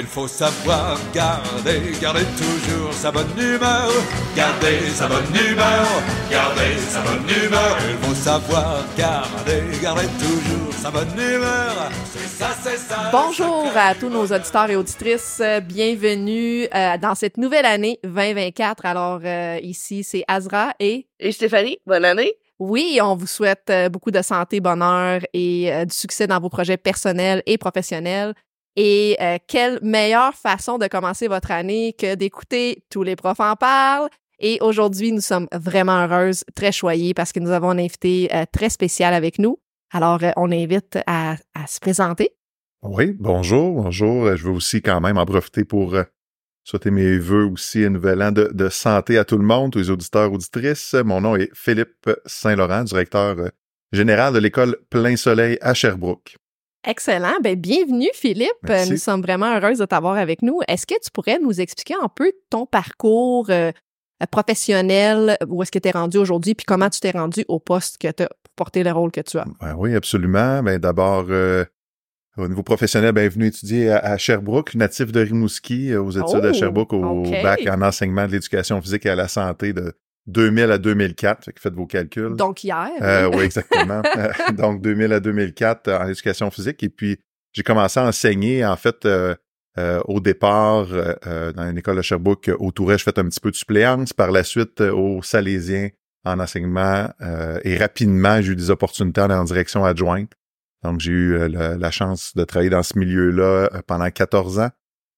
Il faut savoir garder, garder toujours sa bonne humeur. Garder sa bonne humeur, garder sa bonne humeur. Il faut savoir garder, garder toujours sa bonne humeur. C'est ça, c'est ça. Bonjour à tous nos auditeurs et auditrices. Bienvenue euh, dans cette nouvelle année 2024. Alors euh, ici, c'est Azra et Et Stéphanie, bonne année. oui, on vous souhaite euh, beaucoup de santé, bonheur et euh, du succès dans vos projets personnels et professionnels. Et euh, quelle meilleure façon de commencer votre année que d'écouter tous les profs en parlent. Et aujourd'hui, nous sommes vraiment heureuses, très choyées parce que nous avons un invité euh, très spécial avec nous. Alors, euh, on invite à, se présenter. Oui, bonjour, bonjour. Je veux aussi quand même en profiter pour souhaiter mes vœux aussi un nouvel an de, santé à tout le monde, tous les auditeurs, auditrices. Mon nom est Philippe Saint-Laurent, directeur général de l'école Plein Soleil à Sherbrooke. Excellent. Ben, bienvenue, Philippe. Merci. Nous sommes vraiment heureuses de t'avoir avec nous. Est-ce que tu pourrais nous expliquer un peu ton parcours euh, professionnel, où est-ce que tu es rendu aujourd'hui, puis comment tu t'es rendu au poste que tu as pour porter le rôle que tu as? Ben oui, absolument. Ben d'abord, euh, au niveau professionnel, ben venu étudier à, à Sherbrooke, natif de Rimouski, euh, aux études Oh, à Sherbrooke, au bac en enseignement de l'éducation physique et à la santé de 2000 à 2004. Fait que faites vos calculs. Donc, hier. Euh, oui, exactement. Euh, Donc, 2000 à 2004 euh, en éducation physique. Et puis, j'ai commencé à enseigner, en fait, euh, euh, au départ, dans une école de Sherbrooke, au Touret, je fais un petit peu de suppléance. Par la suite, au Salésien, en enseignement. euh, et rapidement, j'ai eu des opportunités en direction adjointe. Donc, j'ai eu la, la chance de travailler dans ce milieu-là pendant 14 ans.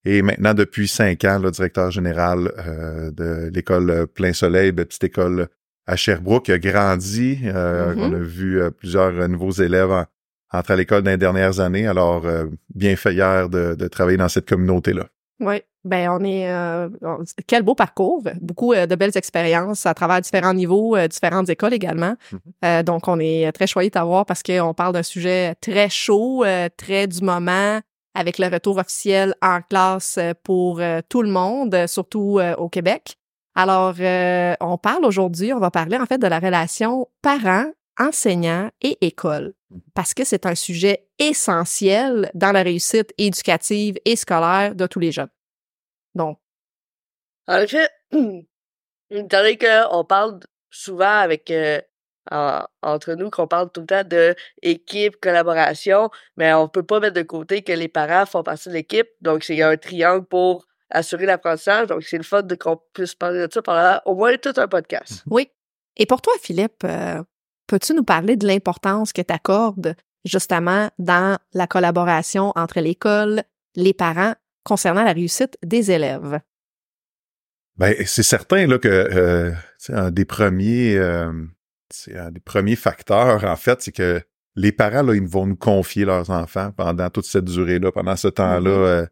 Et maintenant, depuis cinq ans, le directeur général euh, de l'école Plein Soleil, petite école à Sherbrooke, qui a grandi. Euh, Mhm. On a vu euh, plusieurs nouveaux élèves en- entrer à l'école dans les dernières années. Alors, bien fait hier de, de travailler dans cette communauté-là. Oui. Ben, on est. on- quel beau parcours. Beaucoup de belles expériences à travers différents niveaux, différentes écoles également. Mhm. Euh, donc, on est très choyés de t'avoir parce qu'on parle d'un sujet très chaud, très du moment, avec le retour officiel en classe euh, pour euh, tout le monde, surtout euh, au Québec. Alors, euh, on parle aujourd'hui, on va parler en fait de la relation parents, enseignants et école, parce que c'est un sujet essentiel dans la réussite éducative et scolaire de tous les jeunes. Donc, En effet, étant donné qu'on parle souvent avec euh, en- entre nous, qu'on parle tout le temps de équipe, collaboration, mais on peut pas mettre de côté que les parents font partie de l'équipe. Donc, c'est il y a un triangle pour assurer l'apprentissage. Donc, c'est le fun de qu'on puisse parler de ça pendant au moins tout un podcast. oui. Et pour toi, Philippe, euh, peux-tu nous parler de l'importance que tu accordes justement dans la collaboration entre l'école, les parents, concernant la réussite des élèves? Ben, c'est certain là que euh, tu sais, un des premiers, euh, c'est un des premiers facteurs en fait, c'est que les parents là, ils vont nous confier leurs enfants pendant toute cette durée-là, pendant ce temps-là. Mhm. euh,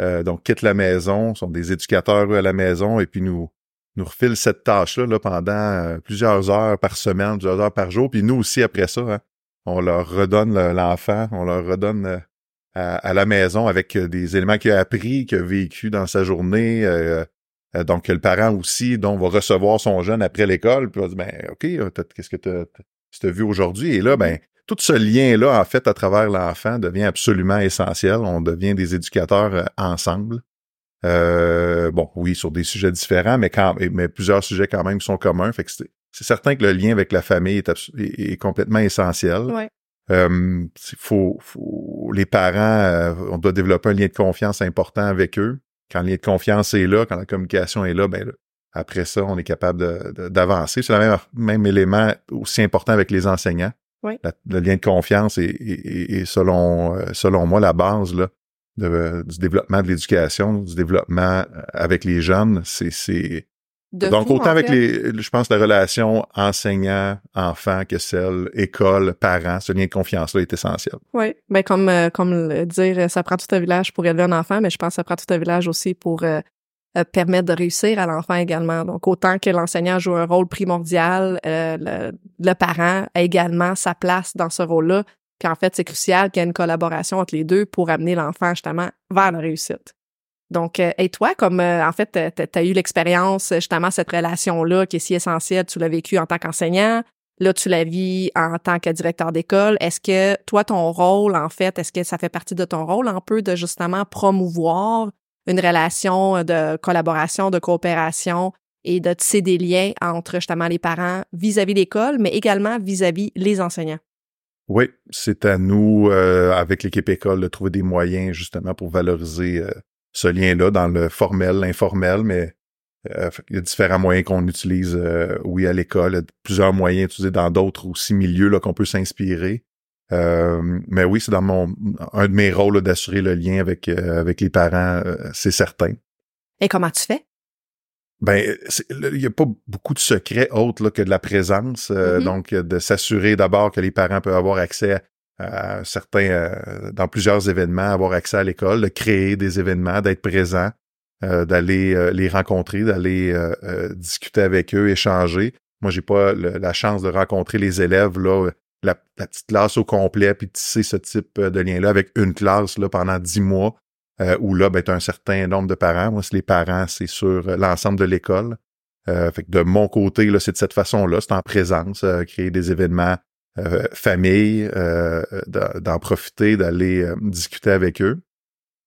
euh, donc quittent la maison, sont des éducateurs eux, à la maison et puis nous nous refilent cette tâche-là là, pendant euh, plusieurs heures par semaine, plusieurs heures par jour. Puis nous aussi après ça, hein, on leur redonne le- l'enfant, on leur redonne euh, à, à la maison avec des éléments qu'il a appris, qu'il a vécu dans sa journée. Euh, donc, le parent aussi, dont va recevoir son jeune après l'école, puis va dire, ben, OK, euh, qu'est-ce que tu as vu aujourd'hui? Et là, ben, tout ce lien-là, en fait, à travers l'enfant, devient absolument essentiel. On devient des éducateurs euh, ensemble. Euh, bon, oui, sur des sujets différents, mais quand mais plusieurs sujets quand même sont communs. Fait que c'est certain que le lien avec la famille est, est- est complètement essentiel. Ouais. Euh, faut, faut, les parents, on doit développer un lien de confiance important avec eux. Quand le lien de confiance est là, quand la communication est là, ben là, après ça, on est capable d'avancer. C'est le même, même élément aussi important avec les enseignants. Oui. La- le lien de confiance est, est- est selon, euh, selon moi, la base là, de- du développement de l'éducation, du développement euh, avec les jeunes. C'est, De donc, autant avec fait. les, je pense, la relation enseignant-enfant que celle école-parent, ce lien de confiance-là est essentiel. Oui, ben comme euh, comme le dire, ça prend tout un village pour élever un enfant, mais je pense que ça prend tout un village aussi pour euh, euh, permettre de réussir à l'enfant également. Donc autant que l'enseignant joue un rôle primordial, euh, le, le parent a également sa place dans ce rôle-là. Puis en fait, c'est crucial qu'il y ait une collaboration entre les deux pour amener l'enfant justement vers la réussite. Donc, euh, et toi, comme euh, en fait, tu as eu l'expérience, justement, cette relation-là qui est si essentielle, tu l'as vécu en tant qu'enseignant, Là, tu la vis en tant que directeur d'école. Est-ce que toi, ton rôle, en fait, est-ce que ça fait partie de ton rôle un peu de justement promouvoir une relation de collaboration, de coopération et de tisser des liens entre justement les parents vis-à-vis l'école, mais également vis-à-vis les enseignants? Oui, c'est à nous, euh, avec l'équipe école, de trouver des moyens justement pour valoriser euh, ce lien-là dans le formel, l'informel, mais euh, il y a différents moyens qu'on utilise, oui, à l'école, il y a plusieurs moyens utilisés dans d'autres aussi milieux là, qu'on peut s'inspirer. mais oui, c'est dans mon un de mes rôles d'assurer le lien avec, avec les parents, c'est certain. Et comment tu fais? Ben, il n'y a pas beaucoup de secrets autres là, que de la présence. Euh, mm-hmm. Donc, de s'assurer d'abord que les parents peuvent avoir accès certains, euh, dans plusieurs événements, avoir accès à l'école, de créer des événements, d'être présent, euh, d'aller les rencontrer, d'aller discuter avec eux, échanger. Moi, j'ai pas la chance de rencontrer les élèves là, la, petite classe au complet, puis tisser ce type de lien-là avec une classe pendant dix mois euh, où là, ben, tu as un certain nombre de parents. Moi, c'est les parents, c'est sur euh, l'ensemble de l'école. Euh, de mon côté, là, c'est de cette façon-là, c'est en présence, euh, créer des événements famille, d'en profiter, d'aller discuter avec eux.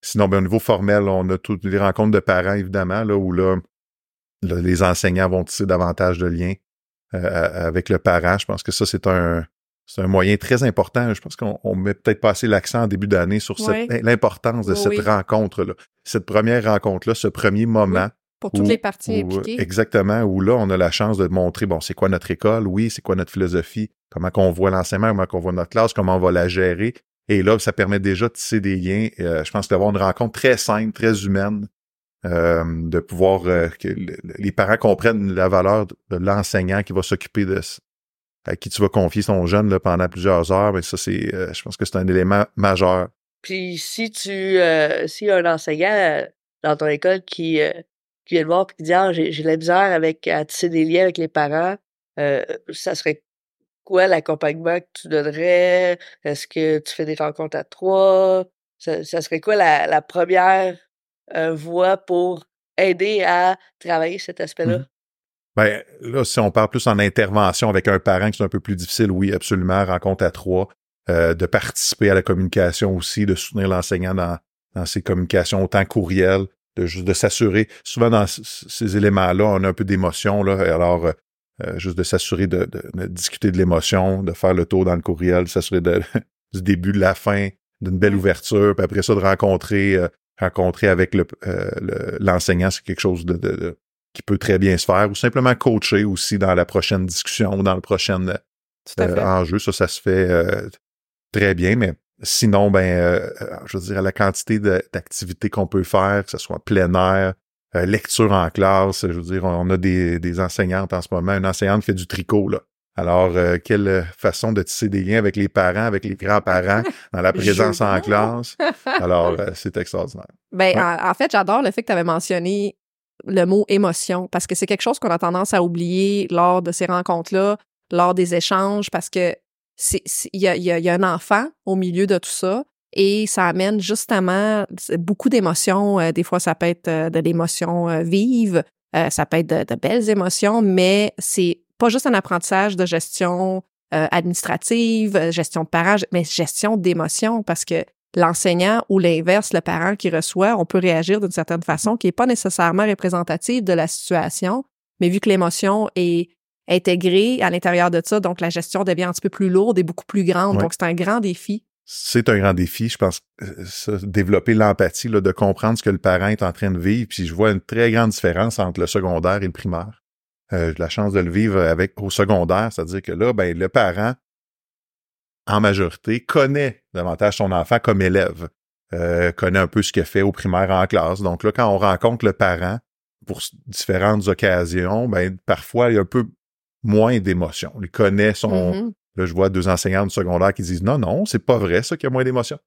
Sinon, ben, au niveau formel, on a toutes les rencontres de parents, évidemment, là, où là, les enseignants vont tisser davantage de liens avec le parent. Je pense que ça, c'est un, c'est un moyen très important. Je pense qu'on met peut-être pas assez l'accent en début d'année sur l'importance de cette rencontre-là. Cette première rencontre-là, ce premier moment. Pour toutes les parties impliquées. Exactement, où là, on a la chance de montrer, bon, c'est quoi notre école, oui, c'est quoi notre philosophie, comment qu'on voit l'enseignement, comment qu'on voit notre classe, comment on va la gérer. Et là, ça permet déjà de tisser des liens. Euh, je pense d'avoir une rencontre très simple, très humaine, euh, de pouvoir euh, que les parents comprennent la valeur de l'enseignant qui va s'occuper de, à qui tu vas confier ton jeune pendant plusieurs heures, mais ça, c'est, je pense que c'est un élément majeur. Puis si tu, a un enseignant dans ton école qui, qui vient te voir et qui dit ah, j'ai, j'ai la misère avec à tisser des liens avec les parents, ça serait quoi l'accompagnement que tu donnerais? Est-ce que tu fais des rencontres à trois? Ça, ça serait quoi la, la première voie pour aider à travailler cet aspect-là? Mmh. Ben, là, si on parle plus en intervention avec un parent qui est un peu plus difficile, oui, absolument, rencontre à trois, euh, de participer à la communication aussi, de soutenir l'enseignant dans, dans ses communications, autant courriel, de de s'assurer. Souvent dans ces éléments-là, on a un peu d'émotion, là, alors euh, euh, juste de s'assurer de, de, discuter de l'émotion, de faire le tour dans le courriel, de s'assurer de, du début, de la fin, d'une belle ouverture, puis après ça, de rencontrer, rencontrer avec le, l'enseignant, c'est quelque chose de, de qui peut très bien se faire, ou simplement coacher aussi dans la prochaine discussion ou dans le prochain euh, enjeu. Ça, ça se fait euh, très bien, mais sinon, ben, euh, je veux dire, la quantité d'activités qu'on peut faire, que ce soit plein air, lecture en classe, je veux dire, on a des, des enseignantes en ce moment, une enseignante qui fait du tricot, là. Alors, quelle façon de tisser des liens avec les parents, avec les grands-parents, dans la présence en classe. Alors, c'est extraordinaire. Ben, en, fait, j'adore le fait que tu avais mentionné le mot émotion parce que c'est quelque chose qu'on a tendance à oublier lors de ces rencontres-là, lors des échanges, parce que il y a, y a un enfant au milieu de tout ça et ça amène justement beaucoup d'émotions. Euh, des fois, ça peut être euh, de l'émotion euh, vive, ça peut être de, belles émotions, mais c'est pas juste un apprentissage de gestion administrative, gestion de parents, mais gestion d'émotions parce que l'enseignant ou l'inverse, le parent qui reçoit, on peut réagir d'une certaine façon qui n'est pas nécessairement représentative de la situation, mais vu que l'émotion est intégrée à l'intérieur de ça, donc la gestion devient un petit peu plus lourde et beaucoup plus grande. Donc, c'est un grand défi. C'est un grand défi, je pense, euh, développer l'empathie, de comprendre ce que le parent est en train de vivre. Puis je vois une très grande différence entre le secondaire et le primaire. Euh, j'ai la chance de le vivre avec au secondaire, c'est-à-dire que là, ben, le parent en majorité, connaît davantage son enfant comme élève, euh, connaît un peu ce qu'il fait au primaire en classe. Donc là, quand on rencontre le parent pour différentes occasions, ben parfois il y a un peu moins d'émotion. Il connaît son. Mm-hmm. Là, je vois deux enseignants de secondaire qui disent non, non, c'est pas vrai ça qu'il y a moins d'émotion.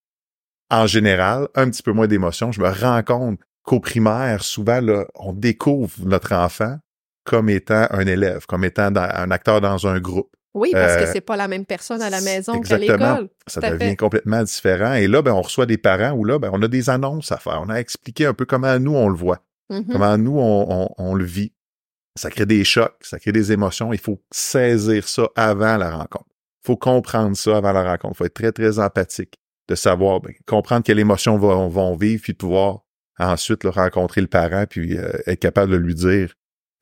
En général, un petit peu moins d'émotion. Je me rends compte qu'au primaire, souvent, là, on découvre notre enfant comme étant un élève, comme étant un acteur dans un groupe. Oui, parce que euh, c'est pas la même personne à la maison qu'à l'école. Ça devient complètement différent. Et là, ben, on reçoit des parents où là, ben, on a des annonces à faire. On a expliqué un peu comment nous, on le voit. Mm-hmm. Comment nous, on, le vit. Ça crée des chocs, ça crée des émotions. Il faut saisir ça avant la rencontre. Il faut comprendre ça avant la rencontre. Il faut être très, très empathique de savoir, ben, comprendre quelles émotions vont, vont, vivre, puis de pouvoir ensuite rencontrer le parent, puis euh, être capable de lui dire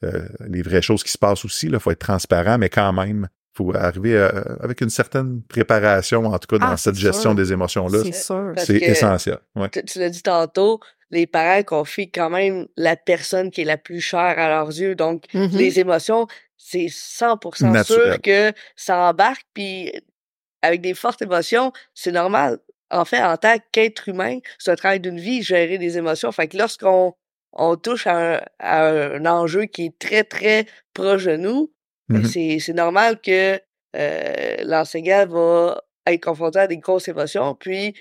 euh, les vraies choses qui se passent aussi. Il faut être transparent, mais quand même, faut arriver euh, avec une certaine préparation, en tout cas dans Ah, cette gestion sûr. des émotions-là. C'est sûr. C'est que- essentiel. Ouais. Tu, tu l'as dit tantôt, les parents confient quand même la personne qui est la plus chère à leurs yeux. Donc, Mhm. les émotions, c'est 100% Naturel. sûr que ça embarque. Puis, avec des fortes émotions, c'est normal. En fait, en tant qu'être humain, c'est un travail d'une vie, gérer des émotions. Fait que lorsqu'on on touche à un, à un enjeu qui est très, très proche de nous, Mhm. c'est c'est normal que euh, l'enseignant va être confronté à des grosses émotions. Puis,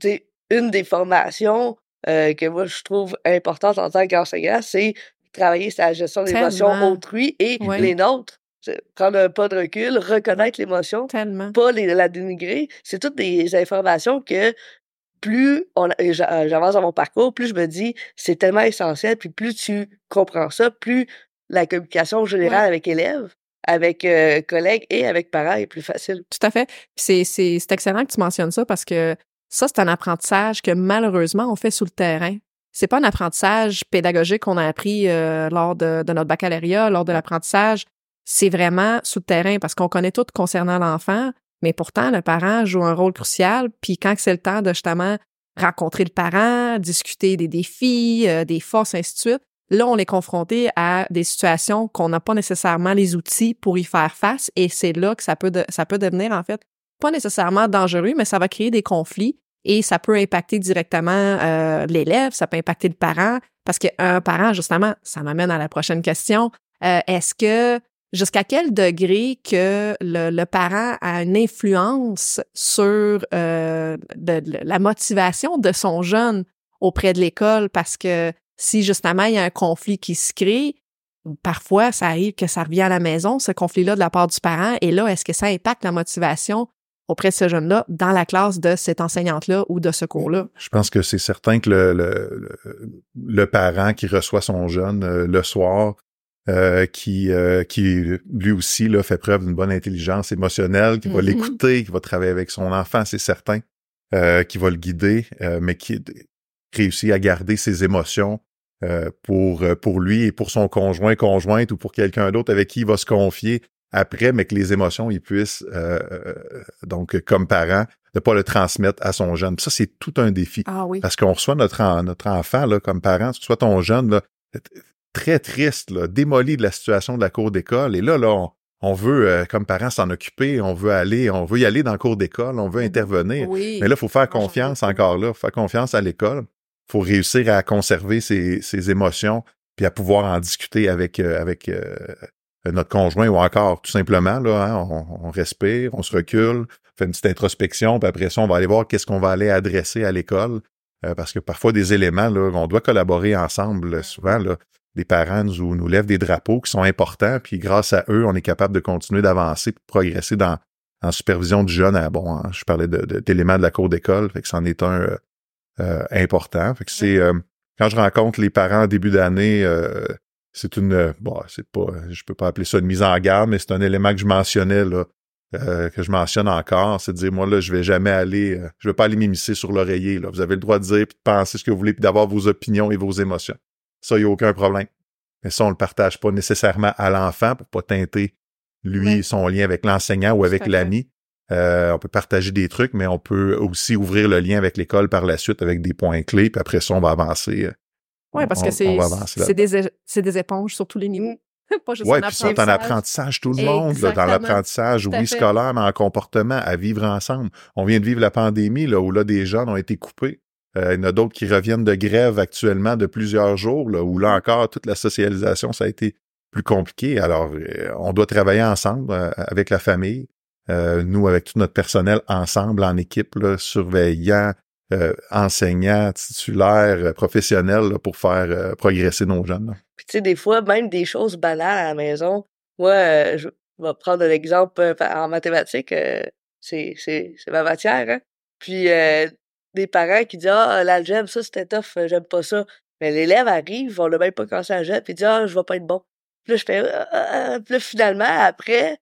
tu sais, une des formations euh, que moi je trouve importante en tant qu'enseignant, c'est travailler la gestion des émotions autrui et Ouais. les nôtres. Prendre un pas de recul, reconnaître l'émotion, pas les, la dénigrer. C'est toutes des informations que plus j'a- j'avance dans mon parcours, plus je me dis c'est tellement essentiel. Puis plus tu comprends ça, plus la communication générale Ouais. avec élèves, avec euh, collègues et avec parents est plus facile. Tout à fait. C'est excellent que tu mentionnes ça parce que ça, c'est un apprentissage que malheureusement, on fait sous le terrain. C'est pas un apprentissage pédagogique qu'on a appris euh, lors de, notre baccalauréat, lors de l'apprentissage. C'est vraiment sous le terrain parce qu'on connaît tout concernant l'enfant, mais pourtant, le parent joue un rôle crucial. Puis quand c'est le temps de justement rencontrer le parent, discuter des défis, euh, des forces, ainsi de suite, là, on est confronté à des situations qu'on n'a pas nécessairement les outils pour y faire face et c'est là que ça peut devenir, en fait, pas nécessairement dangereux, mais ça va créer des conflits et ça peut impacter directement euh, l'élève, ça peut impacter le parent parce qu'un parent, justement, ça m'amène à la prochaine question. Euh, Est-ce que jusqu'à quel degré que le, parent a une influence sur euh, la motivation de son jeune auprès de l'école? Parce que si justement il y a un conflit qui se crée, parfois ça arrive que ça revient à la maison, ce conflit-là de la part du parent, et là, est-ce que ça impacte la motivation auprès de ce jeune-là dans la classe de cette enseignante-là ou de ce cours-là? Je pense que c'est certain que le, le, le, le parent qui reçoit son jeune euh, le soir, euh, qui, euh, qui lui aussi là, fait preuve d'une bonne intelligence émotionnelle, qui va Mhm. l'écouter, qui va travailler avec son enfant, c'est certain, qui va le guider, mais qui réussit à garder ses émotions pour, pour lui et pour son conjoint, conjointe ou pour quelqu'un d'autre avec qui il va se confier après, mais que les émotions, il puisse, euh, euh, donc comme parent, de pas le transmettre à son jeune. Puis ça, c'est tout un défi. Ah oui. Parce qu'on reçoit notre, en- notre enfant là, comme parent, soit ton jeune, là, très triste, là, démoli de la situation de la cour d'école. Et là, là, on, on veut, euh, comme parent, s'en occuper, on veut aller, on veut y aller dans le cours d'école, on veut intervenir. Oui. Mais là, il faut faire confiance encore là, faut faire confiance à l'école. faut réussir à conserver ses, ses émotions, puis à pouvoir en discuter avec, euh, avec euh, notre conjoint ou encore tout simplement, là, hein, on, on respire, on se recule, fait une petite introspection, puis après ça, on va aller voir qu'est-ce qu'on va aller adresser à l'école. Euh, parce que parfois, des éléments, là, on doit collaborer ensemble. Souvent, là, les parents nous, nous lèvent des drapeaux qui sont importants, puis grâce à eux, on est capable de continuer d'avancer, de progresser dans en supervision du jeune. À, bon, hein, je parlais de- de- d'éléments de, la cour d'école, fait que c'en est un euh, euh, important. Fait que c'est euh, quand je rencontre les parents en début d'année, euh, c'est une euh, bon, c'est pas, je peux pas appeler ça une mise en garde, mais c'est un élément que je mentionnais là, euh, que je mentionne encore, c'est de dire moi là, je vais jamais aller, euh, je vais pas aller m'immiscer sur l'oreiller. Là, vous avez le droit de dire puis de penser ce que vous voulez, puis d'avoir vos opinions et vos émotions. Ça, il y a aucun problème. Mais ça, on le partage pas nécessairement à l'enfant pour pas teinter lui son lien avec l'enseignant ou avec l'ami. Euh, on peut partager des trucs, mais on peut aussi ouvrir le lien avec l'école par la suite avec des points clés, puis après ça, on va avancer. Oui, parce on- que c'est, des, des éponges sur tous les niveaux. pas juste Ouais, puis ils sont en apprentissage. tout le monde, là, dans l'apprentissage, oui, scolaire, mais en comportement, à vivre ensemble. On vient de vivre la pandémie, là, où là, des jeunes ont été coupés. Euh, il y en a d'autres qui reviennent de grève actuellement de plusieurs jours, là, où là encore, toute la socialisation, ça a été plus compliqué. Alors, euh, on doit travailler ensemble euh, avec la famille, nous, avec tout notre personnel, ensemble, en équipe, là, surveillant, euh, enseignants, titulaires, euh, professionnels, là, pour faire euh, progresser nos jeunes. là. Puis tu sais, des fois, même des choses banales à la maison. Moi, euh, je vais prendre un exemple en mathématiques. c'est, c'est, ma matière, hein. Puis des parents qui disent Ah, l'algèbre, ça c'était tough, j'aime pas ça. Mais l'élève arrive, on l'a même pas commencé à puis il dit Ah, je vais pas être bon. Puis là, je fais, ah, ah, ah. Puis là, finalement, après,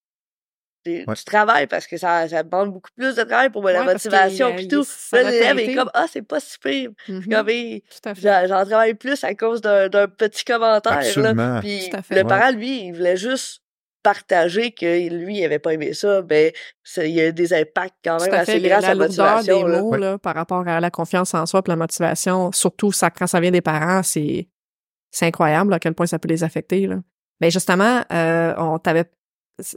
tu, Ouais. tu travailles parce que ça, ça demande beaucoup plus de travail pour la Ouais, parce motivation puis tout. l'élève est comme, ah, c'est pas si pire. Mhm. Comme, hey, Tout à fait. j'en travaille plus à cause d'un petit commentaire. Là. Absolument. Puis Tout à fait. le Ouais. parent, lui, il voulait juste partager que lui, il avait pas aimé ça. Ben, ça- il y a des impacts quand même à assez grands La sur la des motivation. là. mots Ouais. là, par rapport à la confiance en soi et la motivation, surtout ça, quand ça vient des parents, c'est c'est incroyable à quel point ça peut les affecter. Là. Mais justement, euh, on t'avait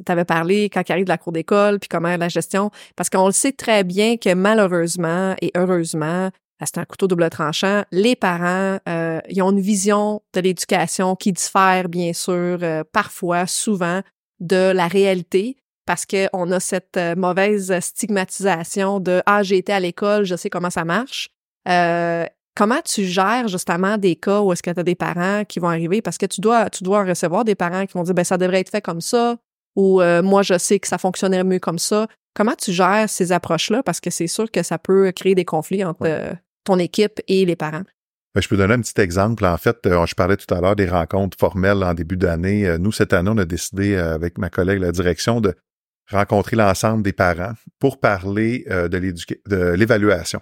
t'avais parlé quand il arrive de la cour d'école, puis comment la gestion, parce qu'on le sait très bien que malheureusement et heureusement, c'est un couteau double tranchant, les parents, euh, ils ont une vision de l'éducation qui diffère, bien sûr, euh, parfois, souvent, de la réalité, parce qu'on a cette euh, mauvaise stigmatisation de « Ah, j'ai été à l'école, je sais comment ça marche Euh, Comment tu gères justement des cas où est-ce que tu as des parents qui vont arriver? Parce que tu dois, tu dois recevoir des parents qui vont dire « Ben, ça devrait être fait comme ça » ou euh, Moi, je sais que ça fonctionnerait mieux comme ça ». Comment tu gères ces approches-là? Parce que c'est sûr que ça peut créer des conflits entre Ouais. euh, ton équipe et les parents. Ben, je peux donner un petit exemple. En fait, euh, je parlais tout à l'heure des rencontres formelles en début d'année. Nous, cette année, on a décidé avec ma collègue, la direction, de rencontrer l'ensemble des parents pour parler de l'évaluation.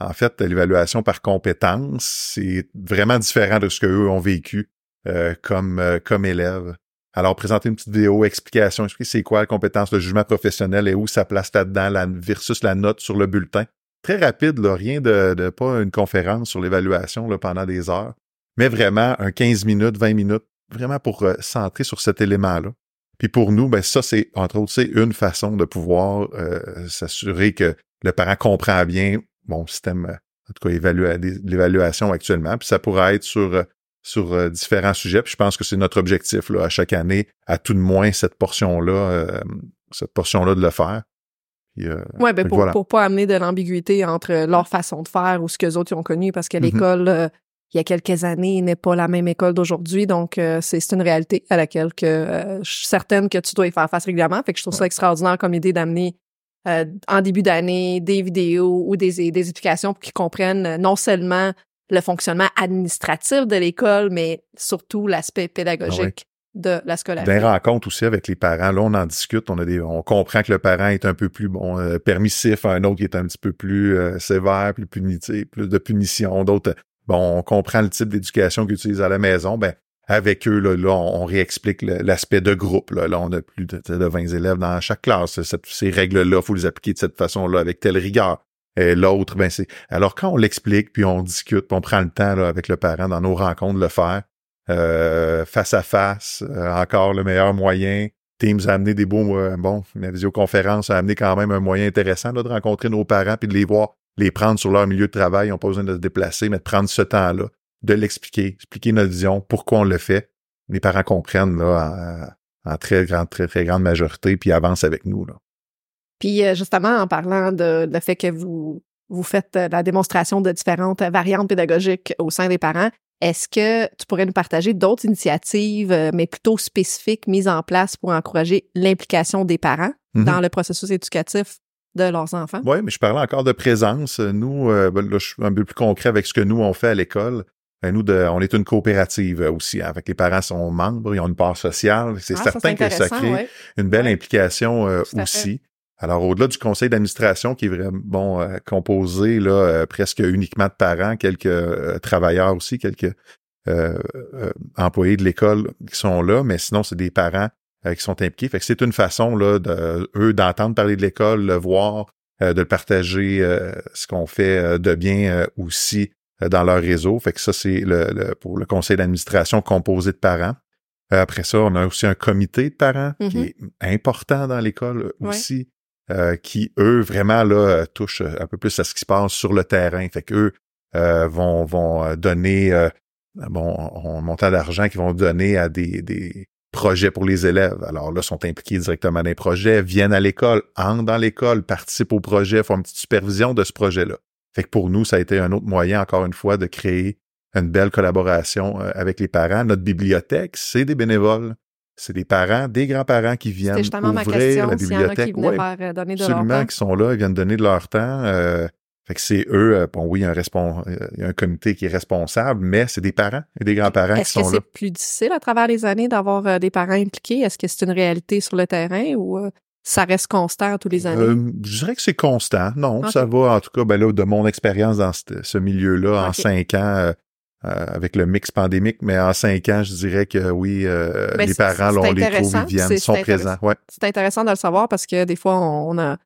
En fait, l'évaluation par compétence, c'est vraiment différent de ce qu'eux ont vécu euh, comme, euh, comme élèves. Alors, présenter une petite vidéo, explication, expliquer c'est quoi la compétence, le jugement professionnel et où ça place là-dedans la, versus la note sur le bulletin très rapide, là, rien de, de pas une conférence sur l'évaluation pendant des heures, mais vraiment un 15 minutes, 20 minutes, vraiment pour euh, centrer sur cet élément-là. Puis pour nous, ben ça, c'est, entre autres, c'est une façon de pouvoir euh, s'assurer que le parent comprend bien mon système, euh, en tout cas, évalua- l'évaluation actuellement. Puis ça pourrait être sur, euh, sur euh, différents sujets. Puis je pense que c'est notre objectif là, à chaque année, à tout de moins cette portion-là, euh, cette portion-là de le faire. Euh, Ouais, ben pour, voilà. pour pas amener de l'ambiguïté entre leur façon de faire ou ce que les autres ont connu, parce que Mhm. l'école, euh, il y a quelques années, n'est pas la même école d'aujourd'hui, donc euh, c'est une réalité à laquelle que euh, je suis certaine que tu dois y faire face régulièrement. Fait que je trouve ça extraordinaire comme idée d'amener euh, en début d'année des vidéos ou des, des explications pour qu'ils comprennent euh, non seulement le fonctionnement administratif de l'école, mais surtout l'aspect pédagogique de la scolarité. Des rencontres aussi avec les parents. Là, on en discute. On a des, on comprend que le parent est un peu plus bon euh, permissif, un autre qui est un petit peu plus euh, sévère, plus punitif, plus de punition. D'autres, bon, on comprend le type d'éducation qu'ils utilisent à la maison. Ben, avec eux, là, là on, on réexplique l'aspect de groupe. Là. Là, on a plus de, de 20 élèves dans chaque classe. Cette- ces règles-là, faut les appliquer de cette façon-là, avec telle rigueur. Et l'autre, ben c'est. Alors, quand on l'explique, puis on discute, puis on prend le temps avec le parent dans nos rencontres de le faire, euh, face à face, euh, encore le meilleur moyen. Teams a amené des beaux, euh, bon, la visioconférence a amené quand même un moyen intéressant là, de rencontrer nos parents puis de les voir, les prendre sur leur milieu de travail. Ils n'ont pas besoin de se déplacer, mais de prendre ce temps-là, de l'expliquer, expliquer notre vision, pourquoi on le fait. Les parents comprennent là en, en très grande, très, très grande majorité, puis avancent avec nous. Là. Puis euh, justement, en parlant de le fait que vous vous faites euh, la démonstration de différentes variantes pédagogiques au sein des parents, est-ce que tu pourrais nous partager d'autres initiatives, euh, mais plutôt spécifiques, mises en place pour encourager l'implication des parents Mhm. dans le processus éducatif de leurs enfants? Oui, mais je parlais encore de présence. Nous, euh, ben, là, je suis un peu plus concret avec ce que nous, on fait à l'école. Ben, nous, de, on est une coopérative aussi. hein. Avec les parents sont membres, ils ont une part sociale. C'est Ah, certain que ça crée ouais. une belle Ouais. implication euh, aussi. Alors, au-delà du conseil d'administration qui est vraiment bon, euh, composé là, euh, presque uniquement de parents, quelques euh, travailleurs aussi, quelques employés de l'école qui sont là, mais sinon, c'est des parents qui sont impliqués. Fait que c'est une façon là, de eux d'entendre parler de l'école, le voir, de le partager euh, ce qu'on fait de bien aussi dans leur réseau. Fait que ça, c'est le, le- pour le conseil d'administration composé de parents. Après ça, on a aussi un comité de parents qui Mhm. est important dans l'école aussi, euh, qui, eux, vraiment là, euh, touchent un peu plus à ce qui se passe sur le terrain. Fait qu'eux euh, vont, vont euh, donner euh, bon, un montant d'argent qu'ils vont donner à des, des projets pour les élèves. Alors là, sont impliqués directement dans les projets, viennent à l'école, entrent dans l'école, participent au projet, font une petite supervision de ce projet-là. Fait que pour nous, ça a été un autre moyen, encore une fois, de créer une belle collaboration euh, avec les parents. Notre bibliothèque, c'est des bénévoles. C'est des parents, des grands-parents qui viennent justement ma question, la s'il y en a qui bibliothèque. Ouais, faire euh, donner de leur absolument, temps. qui sont là, ils viennent donner de leur temps. euh, Fait que c'est eux, euh, bon oui, il y, a un euh, il y a un comité qui est responsable, mais c'est des parents et des grands-parents qui Est-ce que sont là. c'est plus difficile à travers les années d'avoir euh, des parents impliqués? Est-ce que c'est une réalité sur le terrain ou ça reste constant tous les années? Euh, je dirais que c'est constant. Non, ça va. En tout cas, ben là, de mon expérience dans ce, ce milieu-là, en cinq ans, euh, avec le mix pandémique, mais en cinq ans, je dirais que oui, euh, Ben, les parents, on les trouve, ils viennent, sont présents. Ouais. C'est intéressant de le savoir parce que des fois, on, on a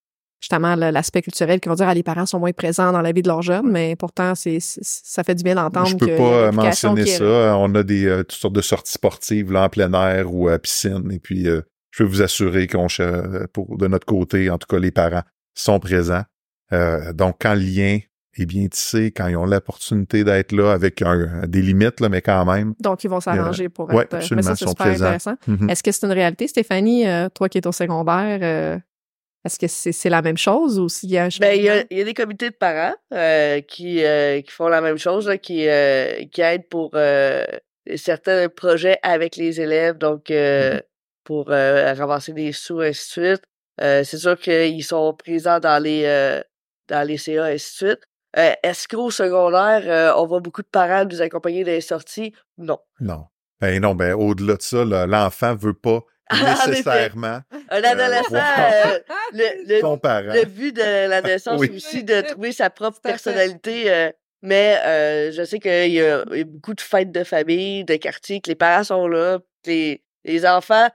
justement l'aspect culturel qui vont dire ah, les parents sont moins présents dans la vie de leurs jeunes, mais pourtant, c'est ça fait du bien d'entendre Je peux a pas euh, mentionner qui ça. On a des euh, toutes sortes de sorties sportives là, en plein air ou à piscine. Et puis, je peux vous assurer qu'on pour de notre côté, en tout cas, les parents sont présents. Donc, quand le lien est bien tissé, quand ils ont l'opportunité d'être là avec un- des limites, là, mais quand même. Donc, ils vont s'arranger pour être... euh, absolument, mais ça, c'est sont super présents. intéressant. Mhm. Est-ce que c'est une réalité, Stéphanie, euh, toi qui es au secondaire, euh, est-ce que c'est c'est la même chose ou s'il y a un Ben, il y a, il y a des comités de parents euh, qui, euh, qui font la même chose, là, qui, euh, qui aident pour euh, certains projets avec les élèves, donc euh, pour euh, ramasser des sous, ainsi de suite. Euh, c'est sûr qu'ils sont présents dans les euh, dans les CA, ainsi de suite. Euh, Est-ce qu'au secondaire, euh, on voit beaucoup de parents nous accompagner dans les sorties? Non. Non. Ben non, ben au-delà de ça, là, l'enfant veut pas effet. nécessairement Un adolescent, wow. euh, le, le, son parent. le but de l'adolescence, Oui. c'est aussi de trouver sa propre personnalité. euh, mais euh, je sais qu'il y, a il y a beaucoup de fêtes de famille, de quartier, que les parents sont là. que Les, les enfants,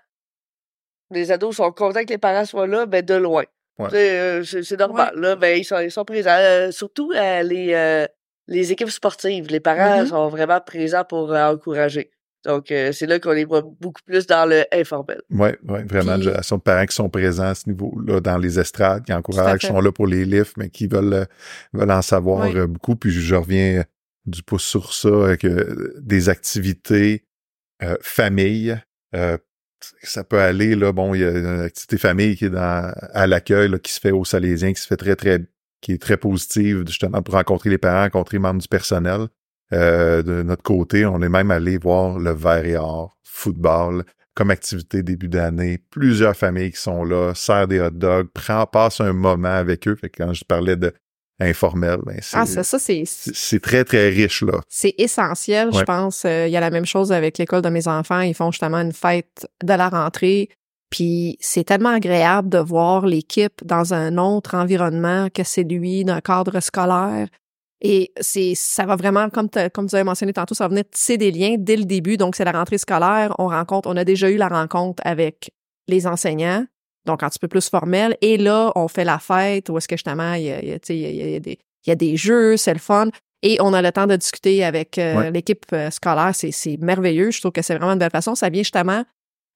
les ados sont contents que les parents soient là, ben de loin. Ouais. Euh, C'est normal. Là, ben, ils, sont, ils sont présents. Euh, surtout euh, les, euh, les équipes sportives. Les parents Mhm. sont vraiment présents pour encourager. Donc, euh, c'est là qu'on les voit beaucoup plus dans le informel. Oui, ouais, vraiment, Puis- génération de parents qui sont présents à ce niveau-là dans les estrades, qui encouragent, qui sont là pour les lifts, mais qui veulent, veulent en savoir Oui. beaucoup. Puis je reviens du pouce sur ça, que des activités euh, famille, euh, ça peut aller, là, bon, il y a une activité famille qui est dans, à l'accueil, qui se fait au Salésien, qui se fait très, très, qui est très positive, justement, pour rencontrer les parents, rencontrer les membres du personnel. Euh, de notre côté, on est même allé voir le verre et or, football, comme activité début d'année. Plusieurs familles qui sont là, serrent des hot dogs, prend, passe un moment avec eux. Fait que quand je parlais de informel, ben c'est, Ah, ça, ça c'est c'est très, très riche, là. c'est essentiel, je pense. Euh, Il y a la même chose avec l'école de mes enfants. Ils font justement une fête de la rentrée. Puis c'est tellement agréable de voir l'équipe dans un autre environnement que celui d'un cadre scolaire. Et c'est ça va vraiment, comme, comme tu avais mentionné tantôt, ça va venir tisser des liens dès le début. Donc, c'est la rentrée scolaire. On rencontre, on a déjà eu la rencontre avec les enseignants, donc un petit peu plus formel. Et là, on fait la fête où est-ce que justement, il y a, il y a, tu sais, il y a- il y a des, il y a des jeux, c'est le fun. Et on a le temps de discuter avec euh, Ouais. l'équipe euh, scolaire. C'est, c'est merveilleux. Je trouve que c'est vraiment une belle façon. Ça vient justement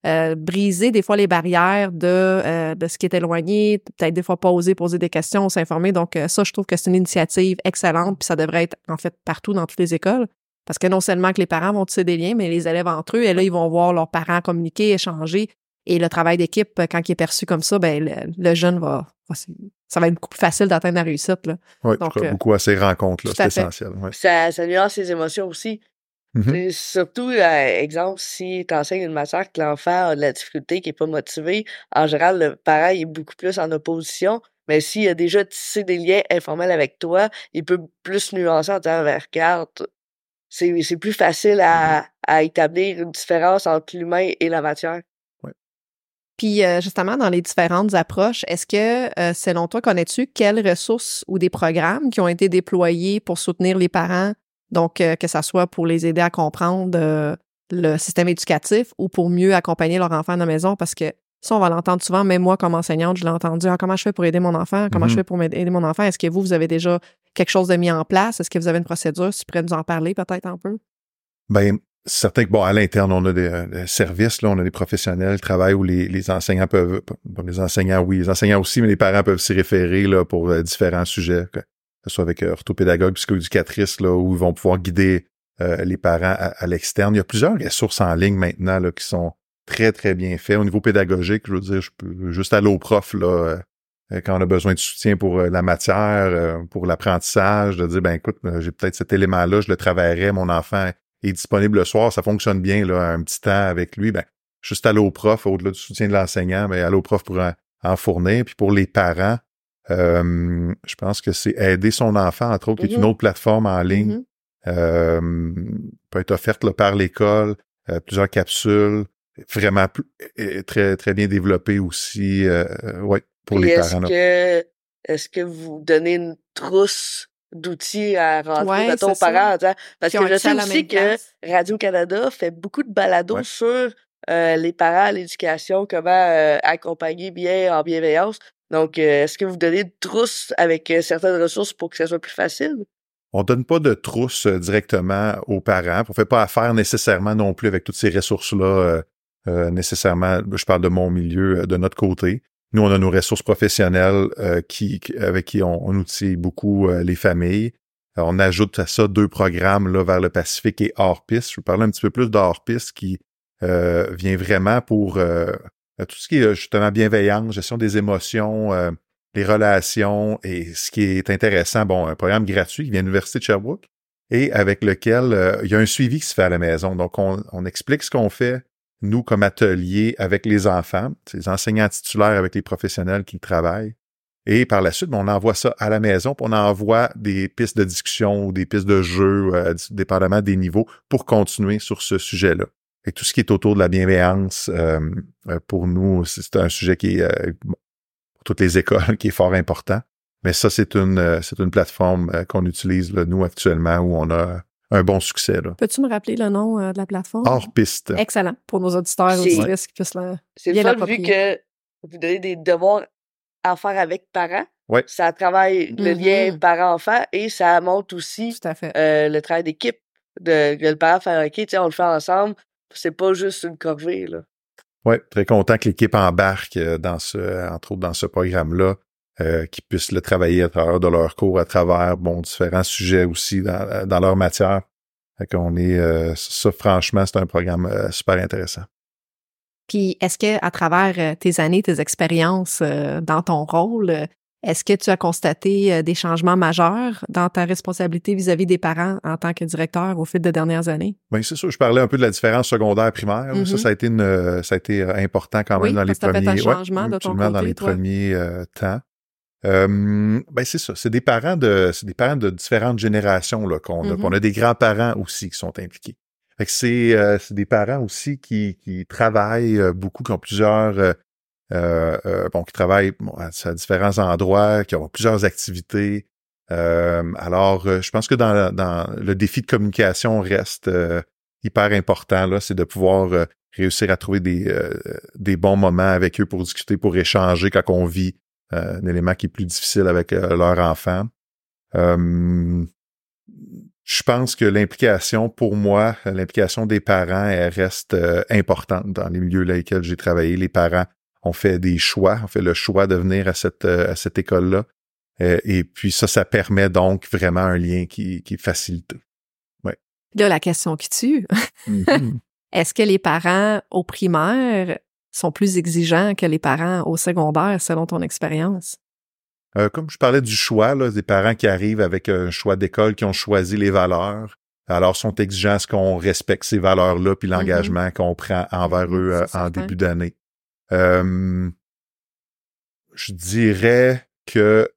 euh, briser des fois les barrières de, euh, de ce qui est éloigné, peut-être des fois pas oser poser des questions, s'informer. Donc euh, ça, je trouve que c'est une initiative excellente, puis ça devrait être en fait partout dans toutes les écoles. Parce que non seulement que les parents vont tisser des liens, mais les élèves entre eux, et là, ils vont voir leurs parents communiquer, échanger. Et le travail d'équipe, quand il est perçu comme ça, ben le, le jeune va, va- ça va être beaucoup plus facile d'atteindre la réussite. Là. Ouais, Donc, je crois euh, beaucoup à ces rencontres-là, c'est essentiel. Ouais. Ça, ça nuance ses émotions aussi. Mhm. Et surtout, euh, exemple, si tu enseignes une matière que l'enfant a de la difficulté, qui est pas motivé, en général, le parent est beaucoup plus en opposition. Mais s'il a déjà tissé des liens informels avec toi, il peut plus nuancer en disant, ben, regarde, c'est, c'est plus facile à, à établir une différence entre l'humain et la matière. Puis euh, justement, dans les différentes approches, est-ce que, euh, selon toi, connais-tu quelles ressources ou des programmes qui ont été déployés pour soutenir les parents, donc euh, que ça soit pour les aider à comprendre le système éducatif ou pour mieux accompagner leur enfant à la maison? Parce que ça, on va l'entendre souvent, même moi comme enseignante, je l'ai entendu, Ah, comment je fais pour aider mon enfant? Comment je Mhm. fais pour aider mon enfant? Est-ce que vous, vous avez déjà quelque chose de mis en place? Est-ce que vous avez une procédure? Si tu pourrais nous en parler peut-être un peu? Ben, c'est certain que, bon, à l'interne, on a des, euh, des services, là, on a des professionnels, travail où les, les enseignants peuvent, les enseignants, oui, les enseignants aussi, mais les parents peuvent s'y référer, là, pour euh, différents sujets, que ce soit avec euh, orthopédagogue, psychoéducatrice, là, où ils vont pouvoir guider euh, les parents à, à l'externe. Il y a plusieurs ressources en ligne maintenant, là, qui sont très, très bien faits. Au niveau pédagogique, je veux dire, je peux juste aller au prof, là, quand on a besoin de soutien pour la matière, pour l'apprentissage, de dire, ben écoute, j'ai peut-être cet élément-là, je le travaillerai, mon enfant est disponible le soir, ça fonctionne bien, là, un petit temps avec lui, ben, juste aller au prof, au-delà du soutien de l'enseignant, ben, aller au prof pour en, en fournir. Puis pour les parents, Euh, je pense que c'est aider son enfant, entre autres, qui est une Mhm. autre plateforme en ligne. Mhm. Euh, peut être offerte là, par l'école, euh, plusieurs capsules, vraiment plus- très très bien développée aussi, euh, ouais, pour Puis les est-ce parents. là. que est-ce que vous donnez une trousse d'outils à rentrer Ouais, mettons, aux parents parce que je sais aussi que. Radio-Canada fait beaucoup de balados Ouais. sur euh, les parents à l'éducation, comment euh, accompagner bien en bienveillance. Donc, euh, est-ce que vous donnez une trousse avec euh, certaines ressources pour que ça soit plus facile? On donne pas de trousse euh, directement aux parents. On fait pas affaire nécessairement non plus avec toutes ces ressources-là, euh, euh, nécessairement. Je parle de mon milieu, de notre côté. Nous, on a nos ressources professionnelles euh, qui, avec qui on, on outille beaucoup euh, les familles. On ajoute à ça deux programmes là, vers le Pacifique et hors piste. Je vais parler un petit peu plus de hors piste qui euh, vient vraiment pour euh, tout ce qui est euh, justement bienveillance, gestion des émotions, euh, les relations et ce qui est intéressant, bon, un programme gratuit qui vient de l'Université de Sherbrooke et avec lequel il y a un suivi qui se fait à la maison. Donc, on, on explique ce qu'on fait, nous, comme atelier avec les enfants, les enseignants titulaires avec les professionnels qui travaillent. Et par la suite, ben, on envoie ça à la maison, puis on envoie des pistes de discussion ou des pistes de jeu, euh, dépendamment des niveaux, pour continuer sur ce sujet-là. Et tout ce qui est autour de la bienveillance, euh, euh, pour nous, c'est un sujet qui est, euh, pour toutes les écoles, qui est fort important. Mais ça, c'est une, euh, c'est une plateforme euh, qu'on utilise, là, nous, actuellement, où on a un bon succès. Peux-tu me rappeler le nom euh, de la plateforme? Hors piste. Excellent. Pour nos auditeurs et auditrices qui puissent la... C'est Bien le fun vu que vous donnez des devoirs à faire avec parents. Ouais. Ça travaille le Mhm. lien parent-enfant et ça montre aussi Tout à fait. euh, le travail d'équipe. De, que le parent fait OK, tiens, on le fait ensemble. C'est pas juste une corvée, là. Oui, très content que l'équipe embarque euh, dans ce, entre autres dans ce programme-là, euh, qu'ils puissent le travailler à travers de leurs cours, à travers bon différents sujets aussi dans, dans leur matière. Fait qu'on est euh, ça, franchement, c'est un programme euh, super intéressant. Puis, est-ce que à travers tes années, tes expériences dans ton rôle, est-ce que tu as constaté des changements majeurs dans ta responsabilité vis-à-vis des parents en tant que directeur au fil des dernières années? Oui, c'est sûr. Je parlais un peu de la différence secondaire-primaire. Ça, Mhm. ça a été une, ça a été important quand même Oui, dans les premiers. un ouais, changement de ton absolument, dans côté, les toi. premiers euh, temps. Euh, ben c'est ça. C'est des parents de, c'est des parents de différentes générations là qu'on a. On a des grands-parents aussi qui sont impliqués. Fait que c'est, euh, c'est des parents aussi qui, qui travaillent euh, beaucoup, qui ont plusieurs, euh, euh, bon, qui travaillent bon, à, à différents endroits, qui ont plusieurs activités. Euh, alors, je pense que dans, dans le défi de communication reste euh, hyper important là, c'est de pouvoir réussir à trouver des, euh, des bons moments avec eux pour discuter, pour échanger quand on vit un élément qui est plus difficile avec euh, leur enfant. Euh, je pense que l'implication, pour moi, l'implication des parents, elle reste euh, importante dans les milieux dans lesquels j'ai travaillé. Les parents ont fait des choix, ont fait le choix de venir à cette, euh, à cette école-là. Euh, et puis ça, ça permet donc vraiment un lien qui, qui est facilité. Là, la question qui tue, Mhm. est-ce que les parents au primaire sont plus exigeants que les parents au secondaire selon ton expérience? Euh, comme je parlais du choix, là, des parents qui arrivent avec un choix d'école, qui ont choisi les valeurs, alors sont exigeants à ce qu'on respecte ces valeurs-là, puis l'engagement qu'on prend envers Mhm, eux euh, en début d'année. Euh, je dirais que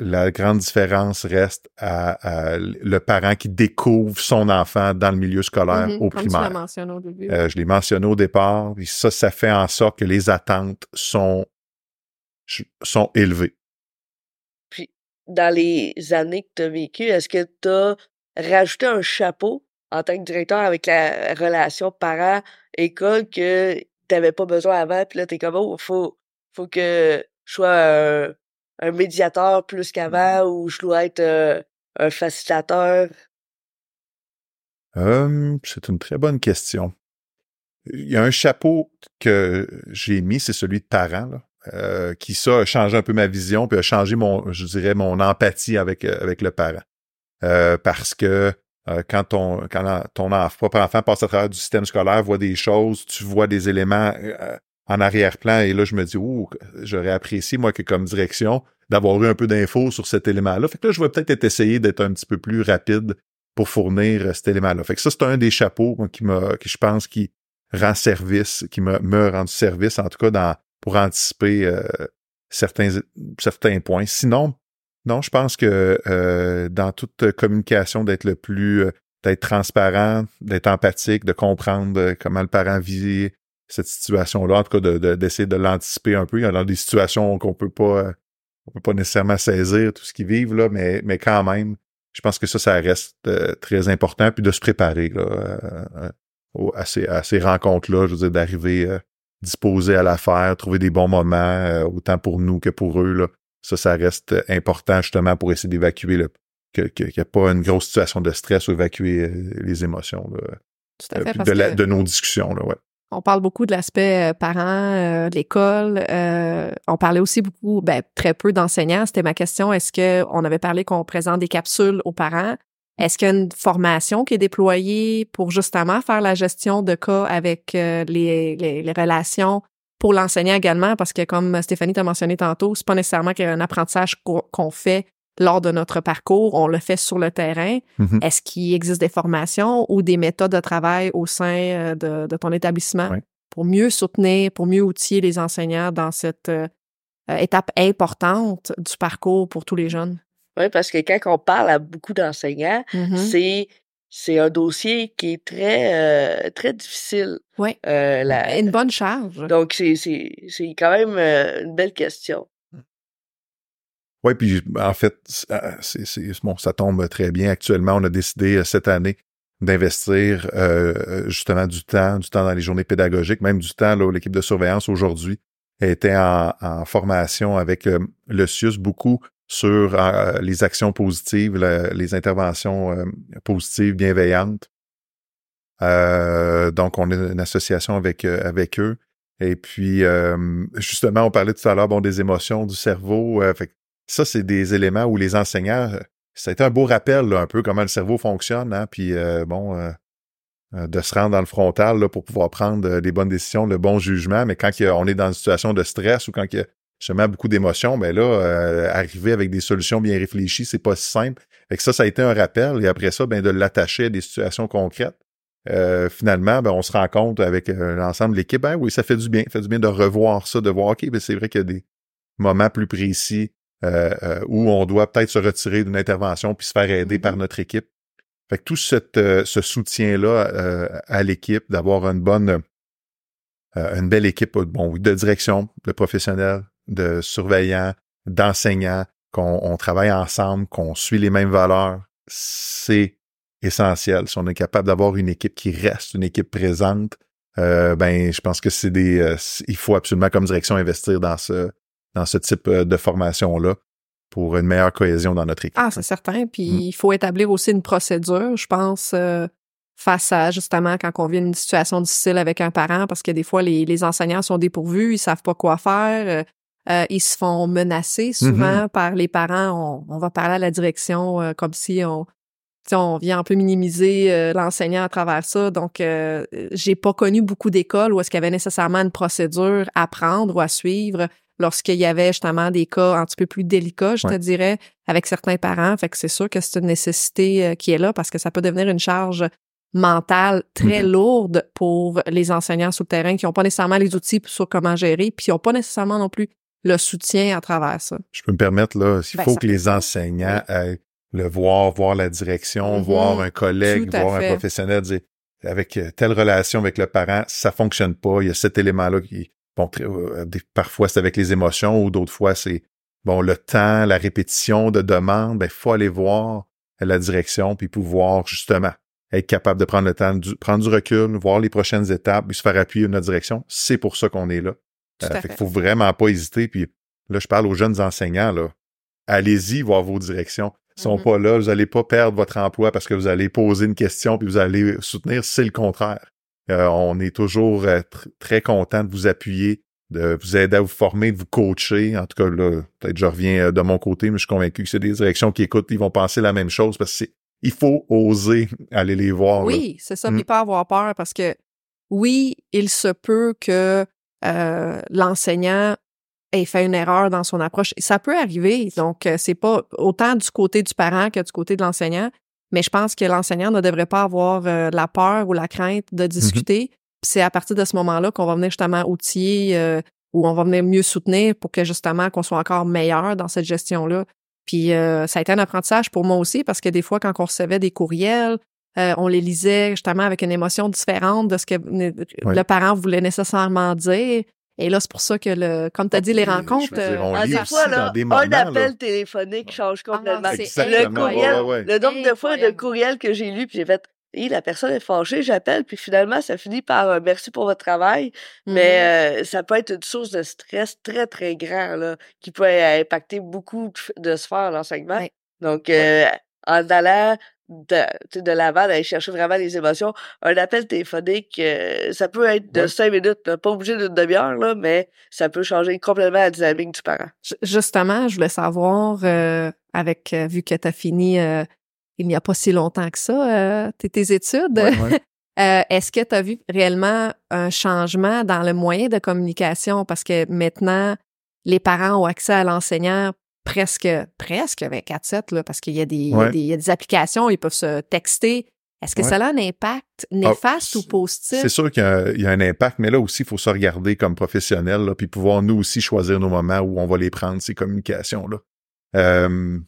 la grande différence reste à, à le parent qui découvre son enfant dans le milieu scolaire Mhm, au comme tu primaire. mentionné au début. Euh, je l'ai mentionné au départ, puis ça, ça fait en sorte que les attentes sont, sont élevées. Dans les années que tu as vécues, est-ce que tu as rajouté un chapeau en tant que directeur avec la relation parent-école que tu n'avais pas besoin avant? Puis là, tu es comme, oh, faut, faut que je sois un, un médiateur plus qu'avant ou je dois être euh, un facilitateur? Euh, c'est une très bonne question. Il y a un chapeau que j'ai mis, c'est celui de parent, là, euh, qui ça a changé un peu ma vision, puis a changé mon, je dirais, mon empathie avec euh, avec le parent, parce que quand ton quand ton propre enfant passe à travers du système scolaire, voit des choses, tu vois des éléments en arrière-plan, et là je me dis, ouh, j'aurais apprécié moi que comme direction d'avoir eu un peu d'infos sur cet élément-là. Fait que là, je vais peut-être essayer d'être un petit peu plus rapide pour fournir euh, cet élément-là. Fait que ça, c'est un des chapeaux moi, qui m'a, qui je pense qui rend service, qui me, me rend service, en tout cas dans pour anticiper euh, certains, certains points. Sinon, non, je pense que euh, dans toute communication, d'être le plus, d'être transparent, d'être empathique, de comprendre comment le parent vit cette situation-là, en tout cas d'essayer de, de, l'anticiper un peu. Il y a des situations qu'on peut pas, on peut pas nécessairement saisir tout ce qu'ils vivent là, mais mais quand même, je pense que ça, ça reste très important, puis de se préparer là, à ces, à ces rencontres-là, je veux dire, d'arriver disposé à l'affaire, trouver des bons moments, autant pour nous que pour eux là ça, ça reste important justement pour essayer d'évacuer le qu'il n'y a pas une grosse situation de stress ou évacuer euh, les émotions là, Tout à fait, de, la, de, nos discussions. Là, ouais. On parle beaucoup de l'aspect euh, parents, euh, l'école. Euh, on parlait aussi beaucoup, ben, très peu d'enseignants. C'était ma question. Est-ce que on avait parlé qu'on présente des capsules aux parents? Est-ce qu'il y a une formation qui est déployée pour justement faire la gestion de cas avec les, les, les, relations pour l'enseignant également, parce que comme Stéphanie t'a mentionné tantôt, c'est pas nécessairement qu'il y a un apprentissage qu'on fait lors de notre parcours, on le fait sur le terrain. Mm-hmm. Est-ce qu'il existe des formations ou des méthodes de travail au sein euh, de, de ton établissement pour mieux soutenir, pour mieux outiller les enseignants dans cette euh, étape importante du parcours pour tous les jeunes? Oui, parce que quand on parle à beaucoup d'enseignants, Mm-hmm. c'est c'est un dossier qui est très euh, très difficile. Oui. Euh, la- Une bonne charge. donc c'est c'est c'est quand même euh, une belle question. Oui, puis en fait, c'est, c'est, bon, ça tombe très bien. Actuellement, on a décidé euh, cette année d'investir euh, justement du temps, du temps dans les journées pédagogiques, même du temps, là, l'équipe de surveillance aujourd'hui était en, formation avec euh, le CIUS beaucoup sur euh, les actions positives, les interventions euh, positives, bienveillantes. Euh, donc, on est une association avec, euh, avec eux. Et puis, euh, justement, on parlait tout à l'heure bon, des émotions, du cerveau. euh, fait ça, c'est des éléments où les enseignants, euh, ça a été un beau rappel, là, un peu comment le cerveau fonctionne, hein, puis euh, bon, euh, de se rendre dans le frontal là, pour pouvoir prendre les bonnes décisions, le bon jugement. Mais quand on est dans une situation de stress ou quand il y a justement beaucoup d'émotions, ben là, arriver avec des solutions bien réfléchies, c'est pas si simple. Fait que ça, ça a été un rappel. Et après ça, ben de l'attacher à des situations concrètes. Finalement, ben, on se rend compte avec l'ensemble de l'équipe, ben oui, ça fait du bien. Ça fait du bien de revoir ça, de voir, OK, ben c'est vrai qu'il y a des moments plus précis euh, euh, où on doit peut-être se retirer d'une intervention puis se faire aider par notre équipe. Fait que tout euh, ce soutien-là euh, à l'équipe, d'avoir une bonne, une belle équipe, bon, de direction, de professionnels, de surveillants, d'enseignants, qu'on on travaille ensemble, qu'on suit les mêmes valeurs, c'est essentiel. Si on est capable d'avoir une équipe qui reste, une équipe présente, euh, ben, je pense que c'est des, euh, il faut absolument comme direction investir dans ce, dans ce type euh, de formation-là pour une meilleure cohésion dans notre équipe. Ah, c'est certain. Puis Mm. il faut établir aussi une procédure, je pense, euh, face à justement quand on vit une situation difficile avec un parent, parce que des fois, les, les enseignants sont dépourvus, ils savent pas quoi faire. euh, ils se font menacer souvent par les parents. On, on va parler à la direction euh, comme si on, on vient un peu minimiser euh, l'enseignant à travers ça. Donc, euh, j'ai pas connu beaucoup d'écoles où est-ce qu'il y avait nécessairement une procédure à prendre ou à suivre lorsqu'il y avait justement des cas un petit peu plus délicats, je te dirais, avec certains parents. Fait que c'est sûr que c'est une nécessité euh, qui est là parce que ça peut devenir une charge mentale très lourde pour les enseignants sur le terrain qui n'ont pas nécessairement les outils sur comment gérer, puis qui n'ont pas nécessairement non plus le soutien à travers ça. Je peux me permettre, là, il Ben, faut ça que les enseignants aillent le voir, voir la direction, Mhm. voir un collègue, voir un professionnel, dire avec euh, telle relation avec le parent, ça fonctionne pas. Il y a cet élément-là qui, bon, euh, des- parfois c'est avec les émotions ou d'autres fois c'est, bon, le temps, la répétition de demandes, ben, faut aller voir la direction puis pouvoir justement être capable de prendre le temps, du, prendre du recul, voir les prochaines étapes, puis se faire appuyer notre direction. C'est pour ça qu'on est là. Tout Euh, fait faut vraiment pas hésiter. Puis là, je parle aux jeunes enseignants, là. Allez-y voir vos directions. Sont pas là, vous allez pas perdre votre emploi parce que vous allez poser une question puis vous allez soutenir. C'est le contraire. Euh, on est toujours euh, tr- très content de vous appuyer, de vous aider à vous former, de vous coacher. En tout cas, là, peut-être je reviens euh, de mon côté, mais je suis convaincu que c'est des directions qui écoutent, ils vont penser la même chose parce que il faut oser aller les voir. Oui, c'est ça, Mm. puis pas avoir peur parce que oui, il se peut que euh, l'enseignant ait fait une erreur dans son approche. Ça peut arriver, donc euh, c'est pas autant du côté du parent que du côté de l'enseignant, mais je pense que l'enseignant ne devrait pas avoir euh, la peur ou la crainte de discuter. Puis C'est à partir de ce moment-là qu'on va venir justement outiller euh, où on va venir mieux soutenir pour que justement qu'on soit encore meilleur dans cette gestion-là. Puis euh, ça a été un apprentissage pour moi aussi parce que des fois, quand on recevait des courriels, euh, on les lisait justement avec une émotion différente de ce que le parent voulait nécessairement dire. Et là, c'est pour ça que, le, comme tu as dit, les rencontres. Dire, on lit des aussi fois, dans là, des moments, un appel là. téléphonique change complètement. Ah, c'est Exactement, le courriel, ouais, ouais, ouais. le nombre de fois de courriels que j'ai lu, puis j'ai fait, Hi, la personne est fâchée, j'appelle, puis finalement, ça finit par un merci pour votre travail. Mhm. Mais euh, ça peut être une source de stress très, très grand, là, qui peut euh, impacter beaucoup de, sphères l'enseignement. Ouais. Donc, euh, en allant de, tu sais, de l'avant, d'aller chercher vraiment les émotions, un appel téléphonique, euh, ça peut être de Ouais. cinq minutes, là, pas obligé d'une demi-heure, là, mais ça peut changer complètement la dynamique du parent. Ju- Justement, je voulais savoir, euh, avec euh, vu que tu as fini euh, il n'y a pas si longtemps que ça, euh, tes, tes études, Ouais, ouais. euh, est-ce que tu as vu réellement un changement dans le moyen de communication? Parce que maintenant, les parents ont accès à l'enseignant presque, presque 24-7, là, parce qu'il y, a des- y y a applications, ils peuvent se texter. Est-ce que Ouais. ça a un impact néfaste ou positif? C'est sûr qu'il y, a- il y a un impact, mais là aussi, il faut se regarder comme professionnel, là, puis pouvoir nous aussi choisir nos moments où on va les prendre, ces communications-là. Euh,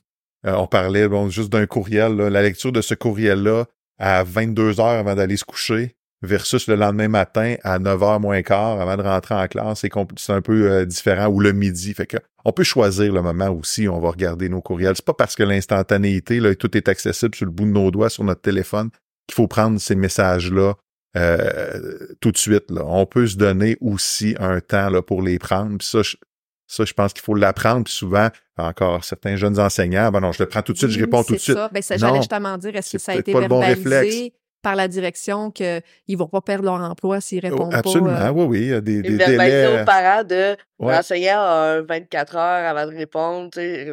euh, on parlait bon, juste d'un courriel, là, la lecture de ce courriel-là à 22 heures avant d'aller se coucher versus le lendemain matin à 9 heures moins quart avant de rentrer en classe, c'est un peu euh, différent, ou le midi. Fait que on peut choisir le moment aussi où on va regarder nos courriels. C'est pas parce que l'instantanéité, là, tout est accessible sur le bout de nos doigts sur notre téléphone qu'il faut prendre ces messages-là euh, tout de suite. Là. On peut se donner aussi un temps là, pour les prendre. Puis ça, je, ça, je pense qu'il faut l'apprendre. Puis souvent, encore certains jeunes enseignants, ben non, je le prends tout de suite, je Oui, réponds tout de c'est suite. ça. Ben, ça, Non, J'allais justement dire, est-ce que ça a été pas le bon verbalisé? réflexe. Par la direction qu'ils vont pas perdre leur emploi s'ils répondent Oh, Absolument, pas? euh, oui, oui. Il y a des, Et des verbaliser délais. aux parents de Ouais. l'enseignant a un 24 heures avant de répondre, et-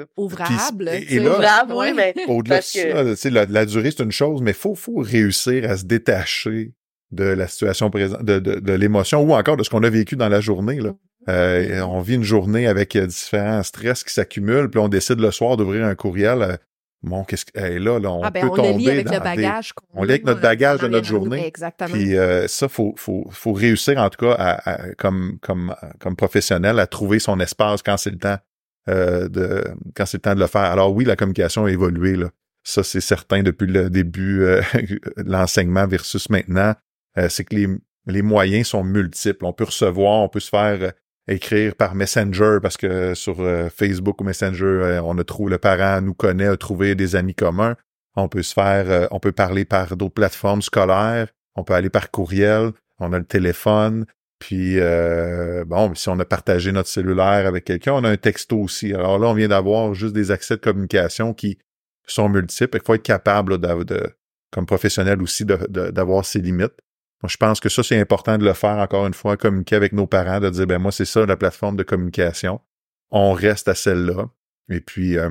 sais. et là- Ouvrable, oui, mais Au-delà de Parce que- ça, la, la durée, c'est une chose, mais faut, faut réussir à se détacher de la situation présente, de, de, de l'émotion ou encore de ce qu'on a vécu dans la journée. Là. Euh, on vit une journée avec euh, différents stress qui s'accumulent, puis on décide le soir d'ouvrir un courriel. Bon, qu'est-ce que hey, là, là, on Ah, ben, peut on tomber lit avec dans le bagage. on lit avec notre bagage de notre journée. Exactement. Puis euh, ça, faut, faut, faut réussir en tout cas à, à- comme, comme, comme professionnel à trouver son espace quand c'est le temps euh, de quand c'est le temps de le faire. Alors oui, la communication a évolué là. Ça, c'est certain depuis le début euh, de l'enseignement versus maintenant. Euh, c'est que les, les moyens sont multiples. On peut recevoir, on peut se faire euh, écrire par Messenger parce que sur euh, Facebook ou Messenger, euh, on a trouvé le parent nous connaît, a trouvé des amis communs. On peut se faire, euh, on peut parler par d'autres plateformes scolaires. On peut aller par courriel. On a le téléphone. Puis euh, bon, si on a partagé notre cellulaire avec quelqu'un, on a un texto aussi. Alors là, on vient d'avoir juste des accès de communication qui sont multiples. Il faut être capable de, comme professionnel aussi d'avoir ses limites. Je pense que ça, c'est important de le faire encore une fois, communiquer avec nos parents, de dire ben moi, c'est ça la plateforme de communication. On reste à celle-là. Et puis euh,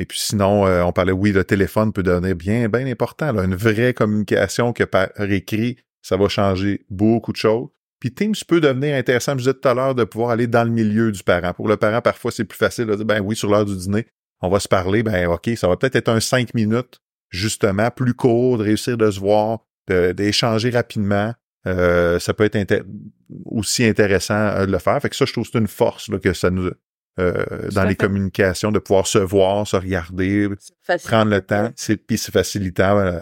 et puis sinon, euh, on parlait, oui, le téléphone peut devenir bien, bien important. Là, une vraie communication que par écrit, ça va changer beaucoup de choses. Puis Teams peut devenir intéressant, je disais tout à l'heure, de pouvoir aller dans le milieu du parent. Pour le parent, parfois, c'est plus facile de dire, ben oui, sur l'heure du dîner, on va se parler, ben OK, ça va peut-être être un cinq minutes, justement, plus court, de réussir de se voir, d'échanger rapidement. Euh, ça peut être aussi intéressant euh, de le faire. Fait que ça, je trouve que c'est une force là, que ça nous euh, dans les fait. communications, de pouvoir se voir, se regarder, prendre le temps, c'est puis c'est facilitant. euh,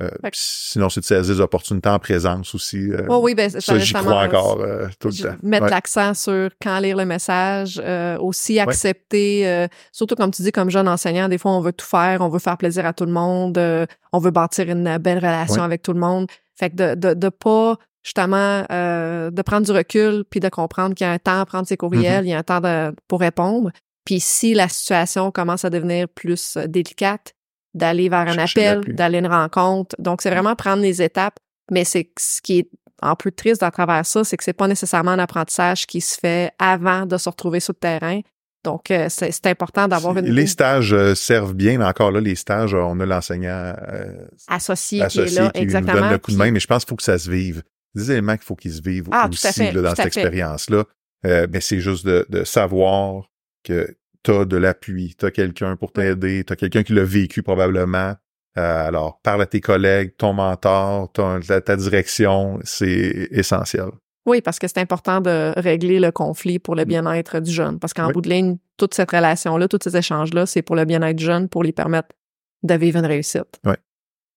euh, sinon, c'est de saisir les opportunités en présence aussi. euh, Oh oui, ben, ça, j'y crois encore euh, tout le temps. Mettre Ouais. l'accent sur quand lire le message, euh, aussi accepter, euh, surtout comme tu dis, comme jeune enseignant, des fois on veut tout faire, on veut faire plaisir à tout le monde, euh, on veut bâtir une belle relation Ouais. avec tout le monde. Fait que de, de, de pas justement euh, de prendre du recul puis de comprendre qu'il y a un temps à prendre ses courriels, Mm-hmm. il y a un temps de, pour répondre. Puis si la situation commence à devenir plus délicate, d'aller vers un appel, d'aller à une rencontre. Donc c'est vraiment prendre les étapes, mais c'est ce qui est un peu triste à travers ça, c'est que c'est pas nécessairement un apprentissage qui se fait avant de se retrouver sur le terrain. Donc, euh, c'est c'est important d'avoir une Les stages euh, servent bien, mais encore là, les stages, euh, on a l'enseignant euh, associée qui est associé là, qui nous exactement. donne le coup de main, mais je pense qu'il faut que ça se vive. Des éléments qu'il faut qu'ils se vivent Ah, aussi fait, là, dans cette expérience-là. Euh, mais c'est juste de, de savoir que tu as de l'appui, tu as quelqu'un pour t'aider, tu as quelqu'un qui l'a vécu probablement. Euh, alors, parle à tes collègues, ton mentor, ton- ta, ta direction, c'est essentiel. Oui, parce que c'est important de régler le conflit pour le Mm. bien-être du jeune. Parce qu'en Oui. bout de ligne, toute cette relation-là, tous ces échanges-là, c'est pour le bien-être du jeune, pour lui permettre de vivre une réussite. Oui.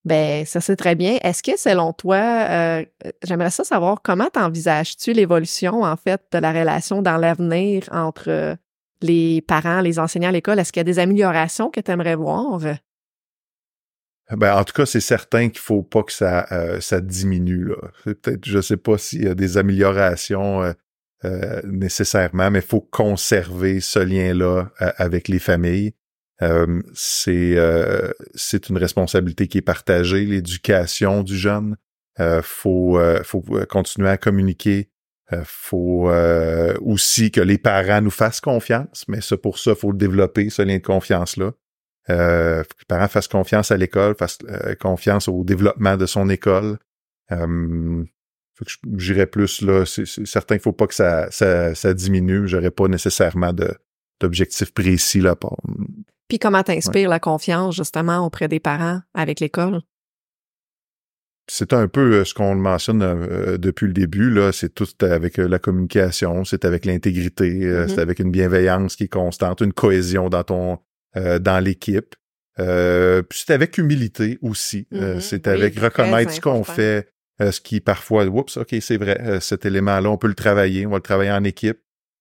Ben, ça c'est très bien. Est-ce que selon toi, euh, j'aimerais ça savoir comment t'envisages-tu l'évolution en fait de la relation dans l'avenir entre euh, les parents, les enseignants à l'école? Est-ce qu'il y a des améliorations que tu aimerais voir? Ben, en tout cas, c'est certain qu'il faut pas que ça, euh, ça diminue. Là. Peut-être, je sais pas s'il y a des améliorations euh, euh, nécessairement, mais il faut conserver ce lien-là euh, avec les familles. C'est, c'est une responsabilité qui est partagée, l'éducation du jeune. Faut, faut continuer à communiquer. Euh, faut euh, aussi que les parents nous fassent confiance, mais ça, pour ça, faut le développer, ce lien de confiance-là. Euh, faut que les parents fassent confiance à l'école, fassent euh, confiance au développement de son école. Euh, faut que je- j'irais plus là. C'est certain qu'il faut pas que ça, ça, ça diminue. J'aurais pas nécessairement d'objectif précis là. Pour... Puis comment t'inspires la confiance justement auprès des parents avec l'école? C'est un peu euh, ce qu'on mentionne euh, depuis le début. là. C'est tout avec euh, la communication, c'est avec l'intégrité, euh, Mhm. c'est avec une bienveillance qui est constante, une cohésion dans ton euh, dans l'équipe. Euh, puis c'est avec humilité aussi. Euh, Mhm. c'est avec reconnaître ce qu'on fait, euh, ce qui parfois, oups, ok, c'est vrai, euh, cet élément-là, on peut le travailler, on va le travailler en équipe.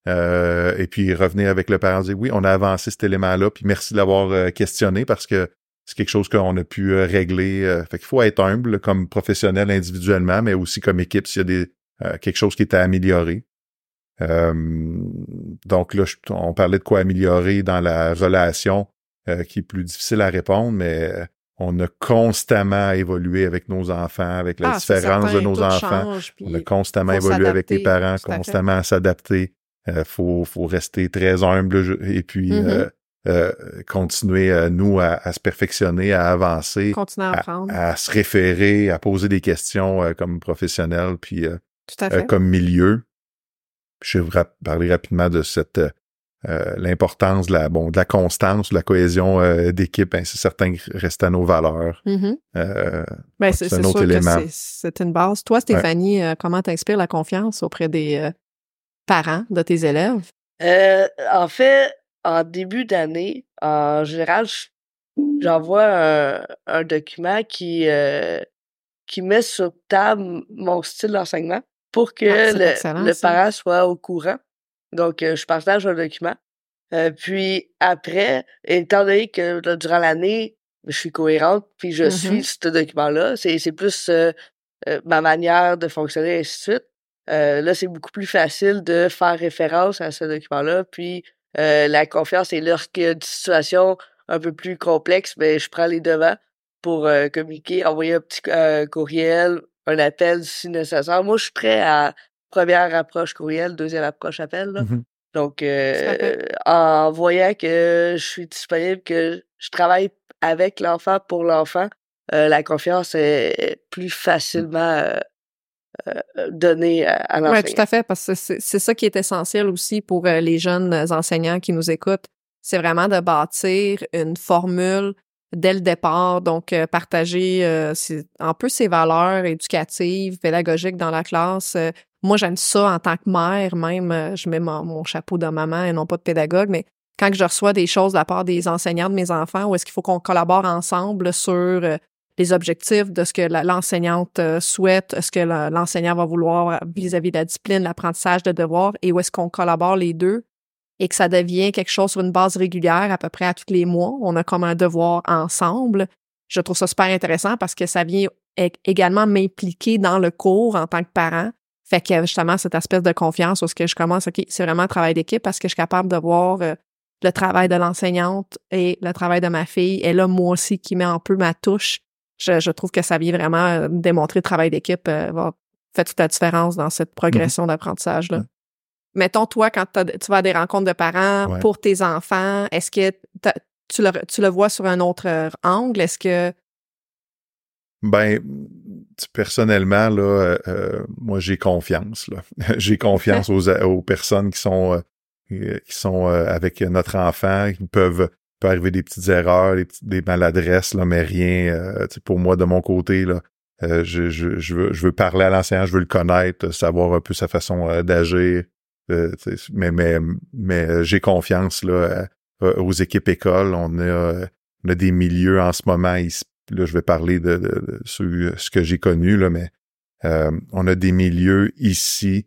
Euh, et puis revenir avec le parent, dire oui, on a avancé cet élément-là, puis merci de l'avoir euh, questionné parce que c'est quelque chose qu'on a pu euh, régler. euh, fait qu'il faut être humble comme professionnel individuellement, mais aussi comme équipe s'il y a des euh, quelque chose qui est à améliorer. Euh, donc là, je- on parlait de quoi améliorer dans la relation euh, qui est plus difficile à répondre, mais on a constamment évolué avec nos enfants, avec la Ah, différence de nos enfants. change, On a constamment évolué avec les parents, constamment à s'adapter. Euh, faut, faut rester très humble et puis Mhm. euh, euh, continuer, euh, nous, à, à se perfectionner, à avancer, continuer à à, apprendre. à se référer, à poser des questions euh, comme professionnel, puis euh, Tout à euh, fait. comme milieu. Je vais vous rap- parler rapidement de cette l'importance de la bon de la constance, de la cohésion euh, d'équipe. Ben, c'est certain que reste à nos valeurs. Mhm. Euh, Ben, c'est un autre sûr que élément. c'est- une base. Toi, Stéphanie, euh, comment t'inspires la confiance auprès des euh, parents de tes élèves? Euh, en fait, en début d'année, en général, je- j'envoie un, un document qui, euh, qui met sur table mon style d'enseignement pour que Ah, le, le parent soit au courant. Donc, euh, je partage un document. Euh, puis après, étant donné que là, durant l'année, je suis cohérente, puis je Mhm. suis ce document-là, c'est plus euh, euh, ma manière de fonctionner, et ainsi de suite. Euh, là, c'est beaucoup plus facile de faire référence à ce document-là. Puis euh, la confiance, et lorsqu'il y a une situation un peu plus complexe, ben, je prends les devants pour euh, communiquer, envoyer un petit euh, courriel, un appel si nécessaire. Moi, je suis prêt à première approche courriel, deuxième approche appel. Là. mhm. Donc, euh, en voyant que je suis disponible, que je travaille avec l'enfant pour l'enfant, euh, la confiance est plus facilement euh, euh, donnée à, à Oui, l'enseignant. tout à fait, parce que c'est ça qui est essentiel aussi pour euh, les jeunes enseignants qui nous écoutent. C'est vraiment de bâtir une formule dès le départ, donc euh, partager euh, un peu ses valeurs éducatives, pédagogiques dans la classe. Euh, moi, j'aime ça en tant que mère, même, je mets mon, mon chapeau de maman et non pas de pédagogue, mais quand je reçois des choses de la part des enseignants de mes enfants, où est-ce qu'il faut qu'on collabore ensemble sur les objectifs de ce que l'enseignante euh, souhaite, ce que l'enseignant va vouloir vis-à-vis de la discipline, l'apprentissage de devoirs, et où est-ce qu'on collabore les deux et que ça devient quelque chose sur une base régulière à peu près à tous les mois. On a comme un devoir ensemble. Je trouve ça super intéressant parce que ça vient également m'impliquer dans le cours en tant que parent. Fait que justement, cette espèce de confiance où ce que je commence, OK, c'est vraiment un travail d'équipe parce que je suis capable de voir euh, le travail de l'enseignante et le travail de ma fille. Et là, moi aussi, qui met un peu ma touche. Je, je trouve que ça vient vraiment euh, démontrer le travail d'équipe euh, va fait toute la différence dans cette progression d'apprentissage-là. Ouais. Mettons, toi, quand tu vas à des rencontres de parents Ouais. pour tes enfants, est-ce que tu le, tu le vois sur un autre euh, angle? Est-ce que... Ben, personnellement, là, euh, euh, moi, j'ai confiance. Là. j'ai confiance aux, aux personnes qui sont euh, qui sont avec notre enfant, qui peuvent peut arriver des petites erreurs, des, petites- des maladresses, là, mais rien. euh, pour moi, de mon côté, là, Euh, je, je, je, veux, je veux parler à l'enseignant, je veux le connaître, savoir un peu sa façon euh, d'agir. Euh, mais mais, mais j'ai confiance là, aux équipes écoles. On a, on a des milieux en ce moment. là, je vais parler de, de, ce, que j'ai connu, là, mais on a des milieux ici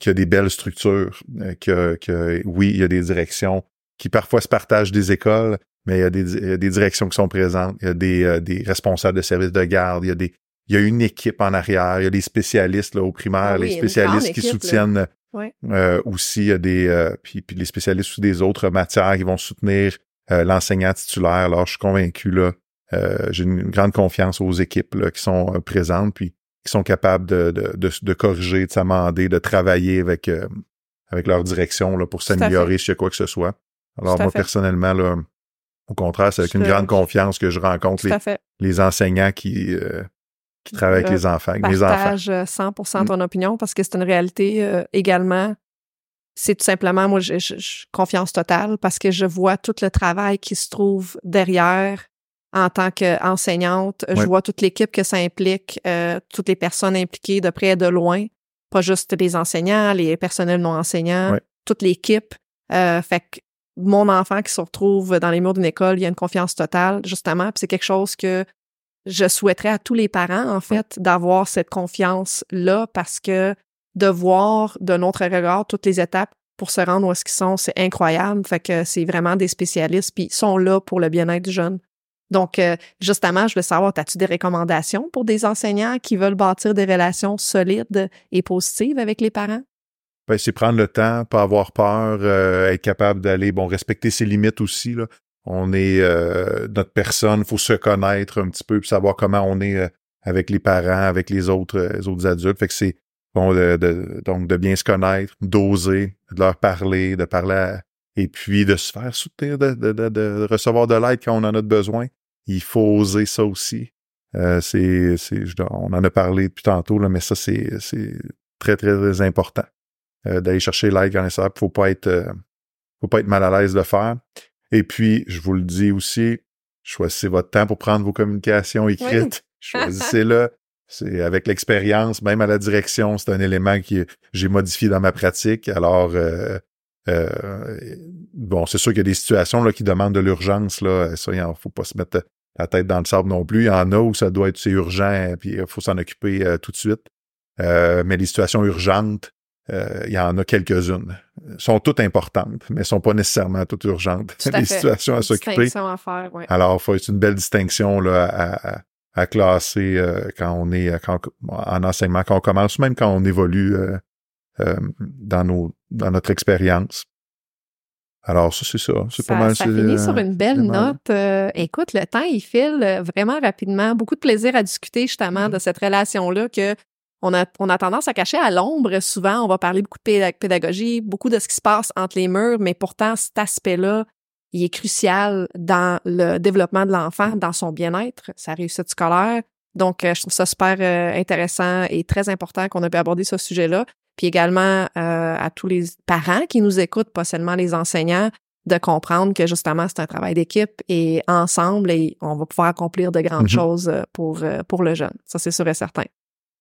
qui a des belles structures, que, que oui, il y a des directions qui parfois se partagent des écoles, mais il y a des, des directions qui sont présentes, il y a des, euh, des responsables de services de garde, il y a des il y a une équipe en arrière, il y a des spécialistes là, au primaire, Ah oui, les spécialistes qui équipe, soutiennent Ouais. euh, aussi, il y a des euh, puis, puis les spécialistes sous des autres matières qui vont soutenir euh, l'enseignant titulaire. Alors, je suis convaincu là, euh, j'ai une grande confiance aux équipes là, qui sont euh, présentes, puis qui sont capables de, de, de, de corriger, de s'amender, de travailler avec euh, avec leur direction là, pour s'améliorer s'il y a quoi que ce soit. Alors moi, fait. personnellement, là, au contraire, c'est avec Je- une grande confiance que je rencontre les, les enseignants qui, euh, qui travaillent avec Je les enfants, avec mes enfants. partage euh, 100% Mm. ton opinion parce que c'est une réalité euh, également. C'est tout simplement, moi, j'ai confiance totale parce que je vois tout le travail qui se trouve derrière en tant qu'enseignante. Je Ouais. vois toute l'équipe que ça implique, euh, toutes les personnes impliquées de près et de loin, pas juste les enseignants, les personnels non enseignants, Ouais. toute l'équipe. Euh, fait que mon enfant qui se retrouve dans les murs d'une école, il y a une confiance totale, justement, puis c'est quelque chose que je souhaiterais à tous les parents, en fait, d'avoir cette confiance-là parce que de voir de notre regard toutes les étapes pour se rendre où est-ce qu'ils sont, c'est incroyable. Fait que c'est vraiment des spécialistes, puis ils sont là pour le bien-être du jeune. Donc, euh, justement, je veux savoir, as-tu des recommandations pour des enseignants qui veulent bâtir des relations solides et positives avec les parents? Ben, c'est prendre le temps, pas avoir peur, euh, être capable d'aller, bon, respecter ses limites aussi. Là. On est euh, notre personne, faut se connaître un petit peu, puis savoir comment on est euh, avec les parents, avec les autres, euh, les autres adultes. Fait que c'est bon de, de- donc de bien se connaître, d'oser, de leur parler, de parler à- et puis de se faire soutenir, de, de, de, recevoir de l'aide quand on en a besoin. Il faut oser ça aussi. Euh, c'est, on en a parlé depuis tantôt, là, mais ça, c'est, c'est très, très, très important euh, d'aller chercher l'aide quand nécessaire. Faut pas être, euh, faut pas être mal à l'aise de le faire. Et puis, je vous le dis aussi, choisissez votre temps pour prendre vos communications écrites. Choisissez-le. C'est avec l'expérience, même à la direction, c'est un élément que j'ai modifié dans ma pratique. Alors, euh, euh, bon, c'est sûr qu'il y a des situations là, qui demandent de l'urgence. Là, ça, il en faut pas se mettre la tête dans le sable non plus. Il y en a où ça doit être c'est urgent, puis il faut s'en occuper euh, tout de suite. Euh, mais les situations urgentes, euh, il y en a quelques-unes. Sont toutes importantes, mais elles sont pas nécessairement toutes urgentes. Tout à les fait. situations à s'occuper. Distinction à faire, ouais. Alors, faut être une belle distinction là, à, à, à classer euh, quand on est euh, quand, en enseignement, quand on commence, même quand on évolue euh, euh, dans nos dans notre expérience. Alors, ça, c'est ça. C'est pas mal. ça finit sur une belle note. Euh, écoute, le temps, il file vraiment rapidement. Beaucoup de plaisir à discuter justement de cette relation-là que on a, on a tendance à cacher à l'ombre souvent. On va parler beaucoup de pédag- pédagogie, beaucoup de ce qui se passe entre les murs, mais pourtant, cet aspect-là, il est crucial dans le développement de l'enfant, dans son bien-être, sa réussite scolaire. Donc, euh, je trouve ça super euh, intéressant et très important qu'on ait pu aborder ce sujet-là. Puis également euh, à tous les parents qui nous écoutent, pas seulement les enseignants, de comprendre que justement c'est un travail d'équipe et ensemble et on va pouvoir accomplir de grandes Mhm. choses pour pour le jeune. Ça c'est sûr et certain.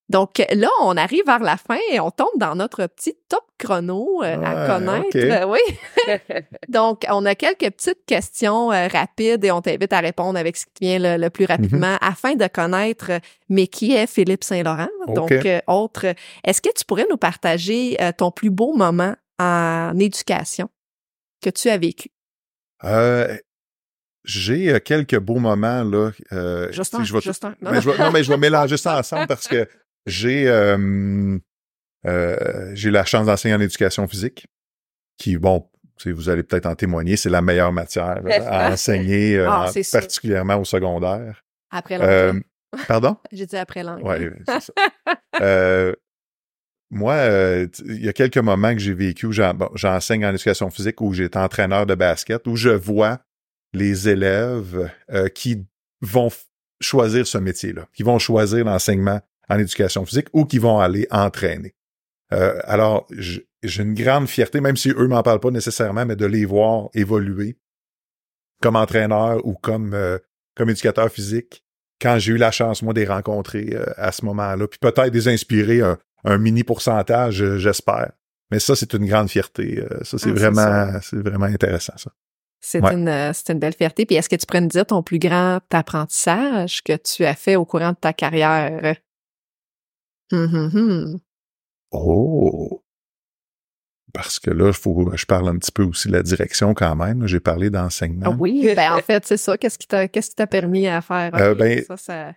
Donc là, on arrive vers la fin et on tombe dans notre petit top chrono euh, à connaître. Euh, oui. Donc, on a quelques petites questions euh, rapides et on t'invite à répondre avec ce qui te vient le, le plus rapidement afin de connaître, mais qui est Philippe Saint-Laurent? Donc, euh, autre, est-ce que tu pourrais nous partager euh, ton plus beau moment en éducation que tu as vécu? Euh, j'ai quelques beaux moments là. Euh, Justin, tu sais, je vais tout- Justin. Non, mais je vais- non, mais je vais mélanger ça ensemble parce que j'ai euh, euh, j'ai la chance d'enseigner en éducation physique, qui, bon, vous allez peut-être en témoigner, c'est la meilleure matière euh, à enseigner, euh, Ah, en- particulièrement au secondaire. Après Euh, l'anglais. pardon? J'ai dit après l'anglais. Ouais, c'est ça. Euh, moi, euh, il y a quelques moments que j'ai vécu où bon, j'enseigne en éducation physique, où j'étais entraîneur de basket, où je vois les élèves euh, qui vont choisir ce métier-là, qui vont choisir l'enseignement en éducation physique ou qui vont aller entraîner. Euh, alors, j'ai une grande fierté, même si eux m'en parlent pas nécessairement, mais de les voir évoluer comme entraîneur ou comme euh, comme éducateur physique quand j'ai eu la chance, moi, de les rencontrer euh, à ce moment-là, puis peut-être des inspirer un, un mini pourcentage, euh, j'espère. Mais ça, c'est une grande fierté. Euh, ça, c'est Ah, vraiment, c'est vraiment intéressant, ça. C'est Ouais. une, euh, c'est une belle fierté. Puis est-ce que tu pourrais nous dire ton plus grand apprentissage que tu as fait au courant de ta carrière? Hum, hum. Oh! Parce que là, faut je parle un petit peu aussi de la direction quand même. J'ai parlé d'enseignement. Ah oui, ben en fait, c'est ça. Qu'est-ce qui t'a permis à faire? Euh, ben, ça, ça...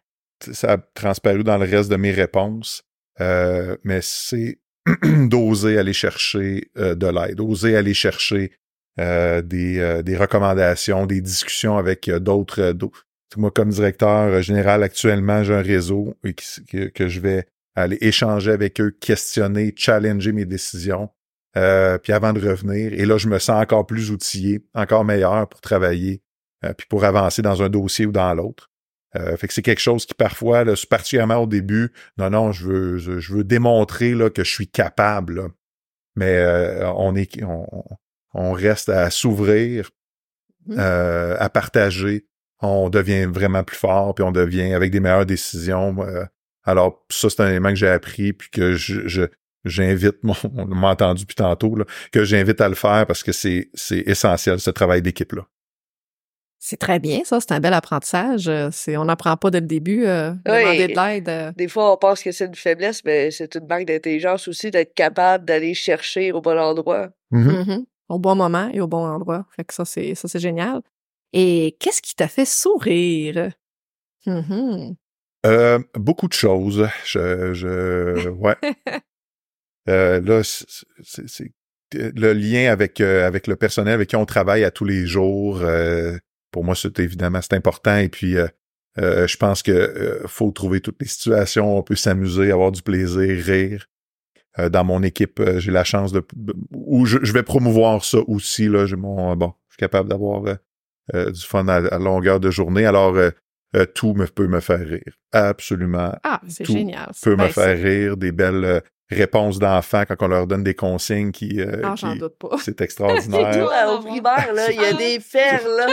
ça a transparu dans le reste de mes réponses, euh, mais c'est d'oser aller chercher euh, de l'aide, oser aller chercher des, des recommandations, des discussions avec d'autres. Moi, comme directeur général, actuellement, j'ai un réseau et qui- que, que je vais aller échanger avec eux, questionner, challenger mes décisions. euh, puis avant de revenir, et là, je me sens encore plus outillé, encore meilleur pour travailler, euh, puis pour avancer dans un dossier ou dans l'autre. Euh, fait que c'est quelque chose qui parfois, là, particulièrement au début, non, non, je veux, je, je veux démontrer là, que je suis capable. là. Mais euh, on est, on, on reste à s'ouvrir, Mhm. euh, à partager. On devient vraiment plus fort, puis on devient avec des meilleures décisions. Alors ça, c'est un élément que j'ai appris, puis que je, je- j'invite, mon, on m'a entendu puis tantôt, là, que j'invite à le faire parce que c'est, c'est essentiel ce travail d'équipe là. C'est très bien, ça. C'est un bel apprentissage. Euh, C'est, on n'apprend pas dès le début. euh, Oui. demander de l'aide. euh. Des fois, on pense que c'est une faiblesse, mais c'est une marque d'intelligence aussi d'être capable d'aller chercher au bon endroit. Mhm. Mhm. Au bon moment et au bon endroit. Fait que ça, c'est, ça, c'est génial. Et qu'est-ce qui t'a fait sourire? Mhm. Euh, beaucoup de choses. Je, je, ouais. Euh, là, c'est, c'est- c'est- le lien avec euh, avec le personnel avec qui on travaille à tous les jours. euh, pour moi, c'est évidemment c'est important. Et puis, euh, euh, je pense que euh, faut trouver toutes les situations. où On peut s'amuser, avoir du plaisir, rire. Euh, dans mon équipe, euh, j'ai la chance de, où je, je vais promouvoir ça aussi. Là, j'ai mon bon, je suis capable d'avoir euh, euh, du fun à, à longueur de journée. Alors, euh, tout me peut me faire rire. Absolument Ah, c'est Tout génial. peut Ben, me faire rire, des belles euh, réponses d'enfants quand on leur donne des consignes qui, euh, c'est- Ah, j'en doute pas. c'est C'est extraordinaire. tout, là, au primaire, là, il y a des fers, là.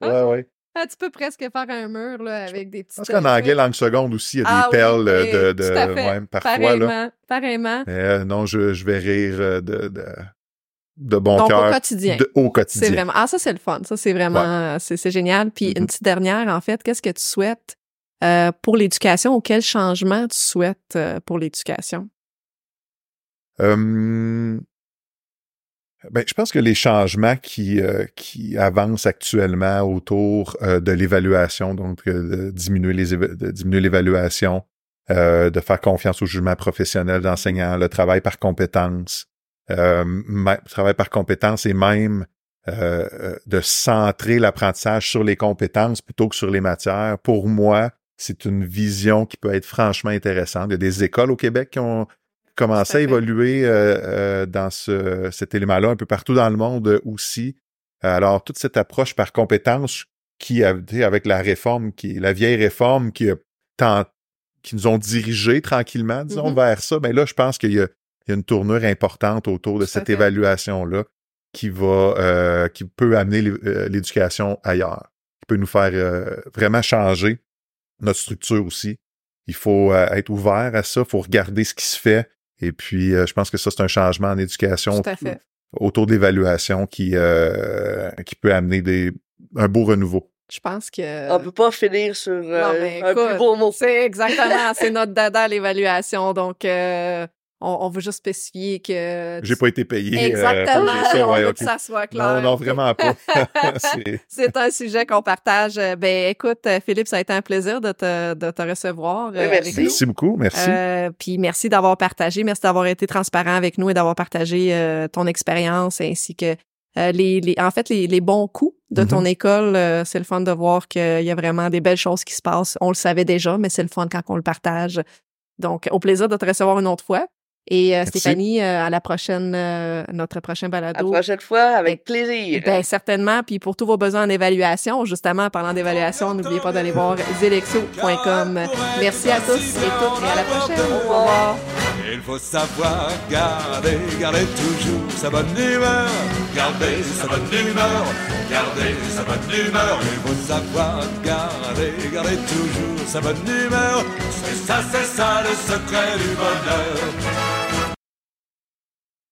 ouais, ouais. Ah, tu peux presque faire un mur là, avec des petites. Je pense qu'en anglais, langue seconde aussi, il y a des Ah oui, perles oui, de, de tout à fait. ouais, parfois là. Pareillement. Mais euh, non, je, je vais rire de, de, de bon Donc, au cœur. quotidien. de- au C'est quotidien. vraiment. Ah, ça, c'est le fun. Ça, c'est vraiment. C'est, c'est génial. Puis, Mhm. une petite dernière, en fait, qu'est-ce que tu souhaites euh, pour l'éducation ou quel changement tu souhaites euh, pour l'éducation? Euh, ben, je pense que les changements qui, euh, qui avancent actuellement autour euh, de l'évaluation, donc euh, de diminuer les de diminuer l'évaluation, euh, de faire confiance au jugement professionnel d'enseignants, le travail par compétence, euh, ma- travail par compétence et même euh, euh, de centrer l'apprentissage sur les compétences plutôt que sur les matières. Pour moi, c'est une vision qui peut être franchement intéressante. Il y a des écoles au Québec qui ont commencé à évoluer euh, euh, dans ce, cet élément-là un peu partout dans le monde euh, aussi. Alors, toute cette approche par compétence qui, a- tu sais, avec la réforme, qui la vieille réforme qui a tant- qui nous ont dirigés tranquillement, disons, Mhm. vers ça, ben là, je pense qu'il y a, il y a une tournure importante autour de cette évaluation-là qui va, euh, qui peut amener euh, l'éducation ailleurs, qui peut nous faire euh, vraiment changer notre structure aussi. Il faut euh, être ouvert à ça, il faut regarder ce qui se fait. Et puis, euh, je pense que ça, c'est un changement en éducation Tout à fait. autour de l'évaluation qui, euh, qui peut amener des, un beau renouveau. Je pense que. On peut pas finir sur euh, Non, mais un écoute, plus beau mot. C'est exactement, c'est notre dada l'évaluation. Donc, euh, on, on veut juste spécifier que. J'ai pas été payé. euh, Exactement. on veut que ça soit clair. Non, non, vraiment pas. C'est- un sujet qu'on partage. Euh, Ben, écoute, euh, Philippe, ça a été un plaisir de te, de te recevoir. Oui, merci. avec nous. merci beaucoup, merci. Euh, puis merci d'avoir partagé, merci d'avoir été transparent avec nous et d'avoir partagé euh, ton expérience ainsi que euh, les, les, en fait les, les bons coups de ton Mhm. école. Euh, c'est le fun de voir qu'il y a vraiment des belles choses qui se passent. On le savait déjà, mais c'est le fun quand on le partage. Donc, au plaisir de te recevoir une autre fois. Et euh. Stéphanie, euh, à la prochaine, euh, notre prochain À la balado. prochaine fois, avec plaisir. Ben, certainement. Puis pour tous vos besoins en évaluation, justement, en parlant d'évaluation, n'oubliez pas d'aller voir zelexo.com. Merci à tous et toutes et à la prochaine. Au revoir. Il faut savoir garder, garder toujours sa bonne humeur. Garder sa bonne humeur, garder sa bonne humeur. Il faut savoir garder, garder toujours sa bonne humeur. C'est ça, c'est ça le secret du bonheur.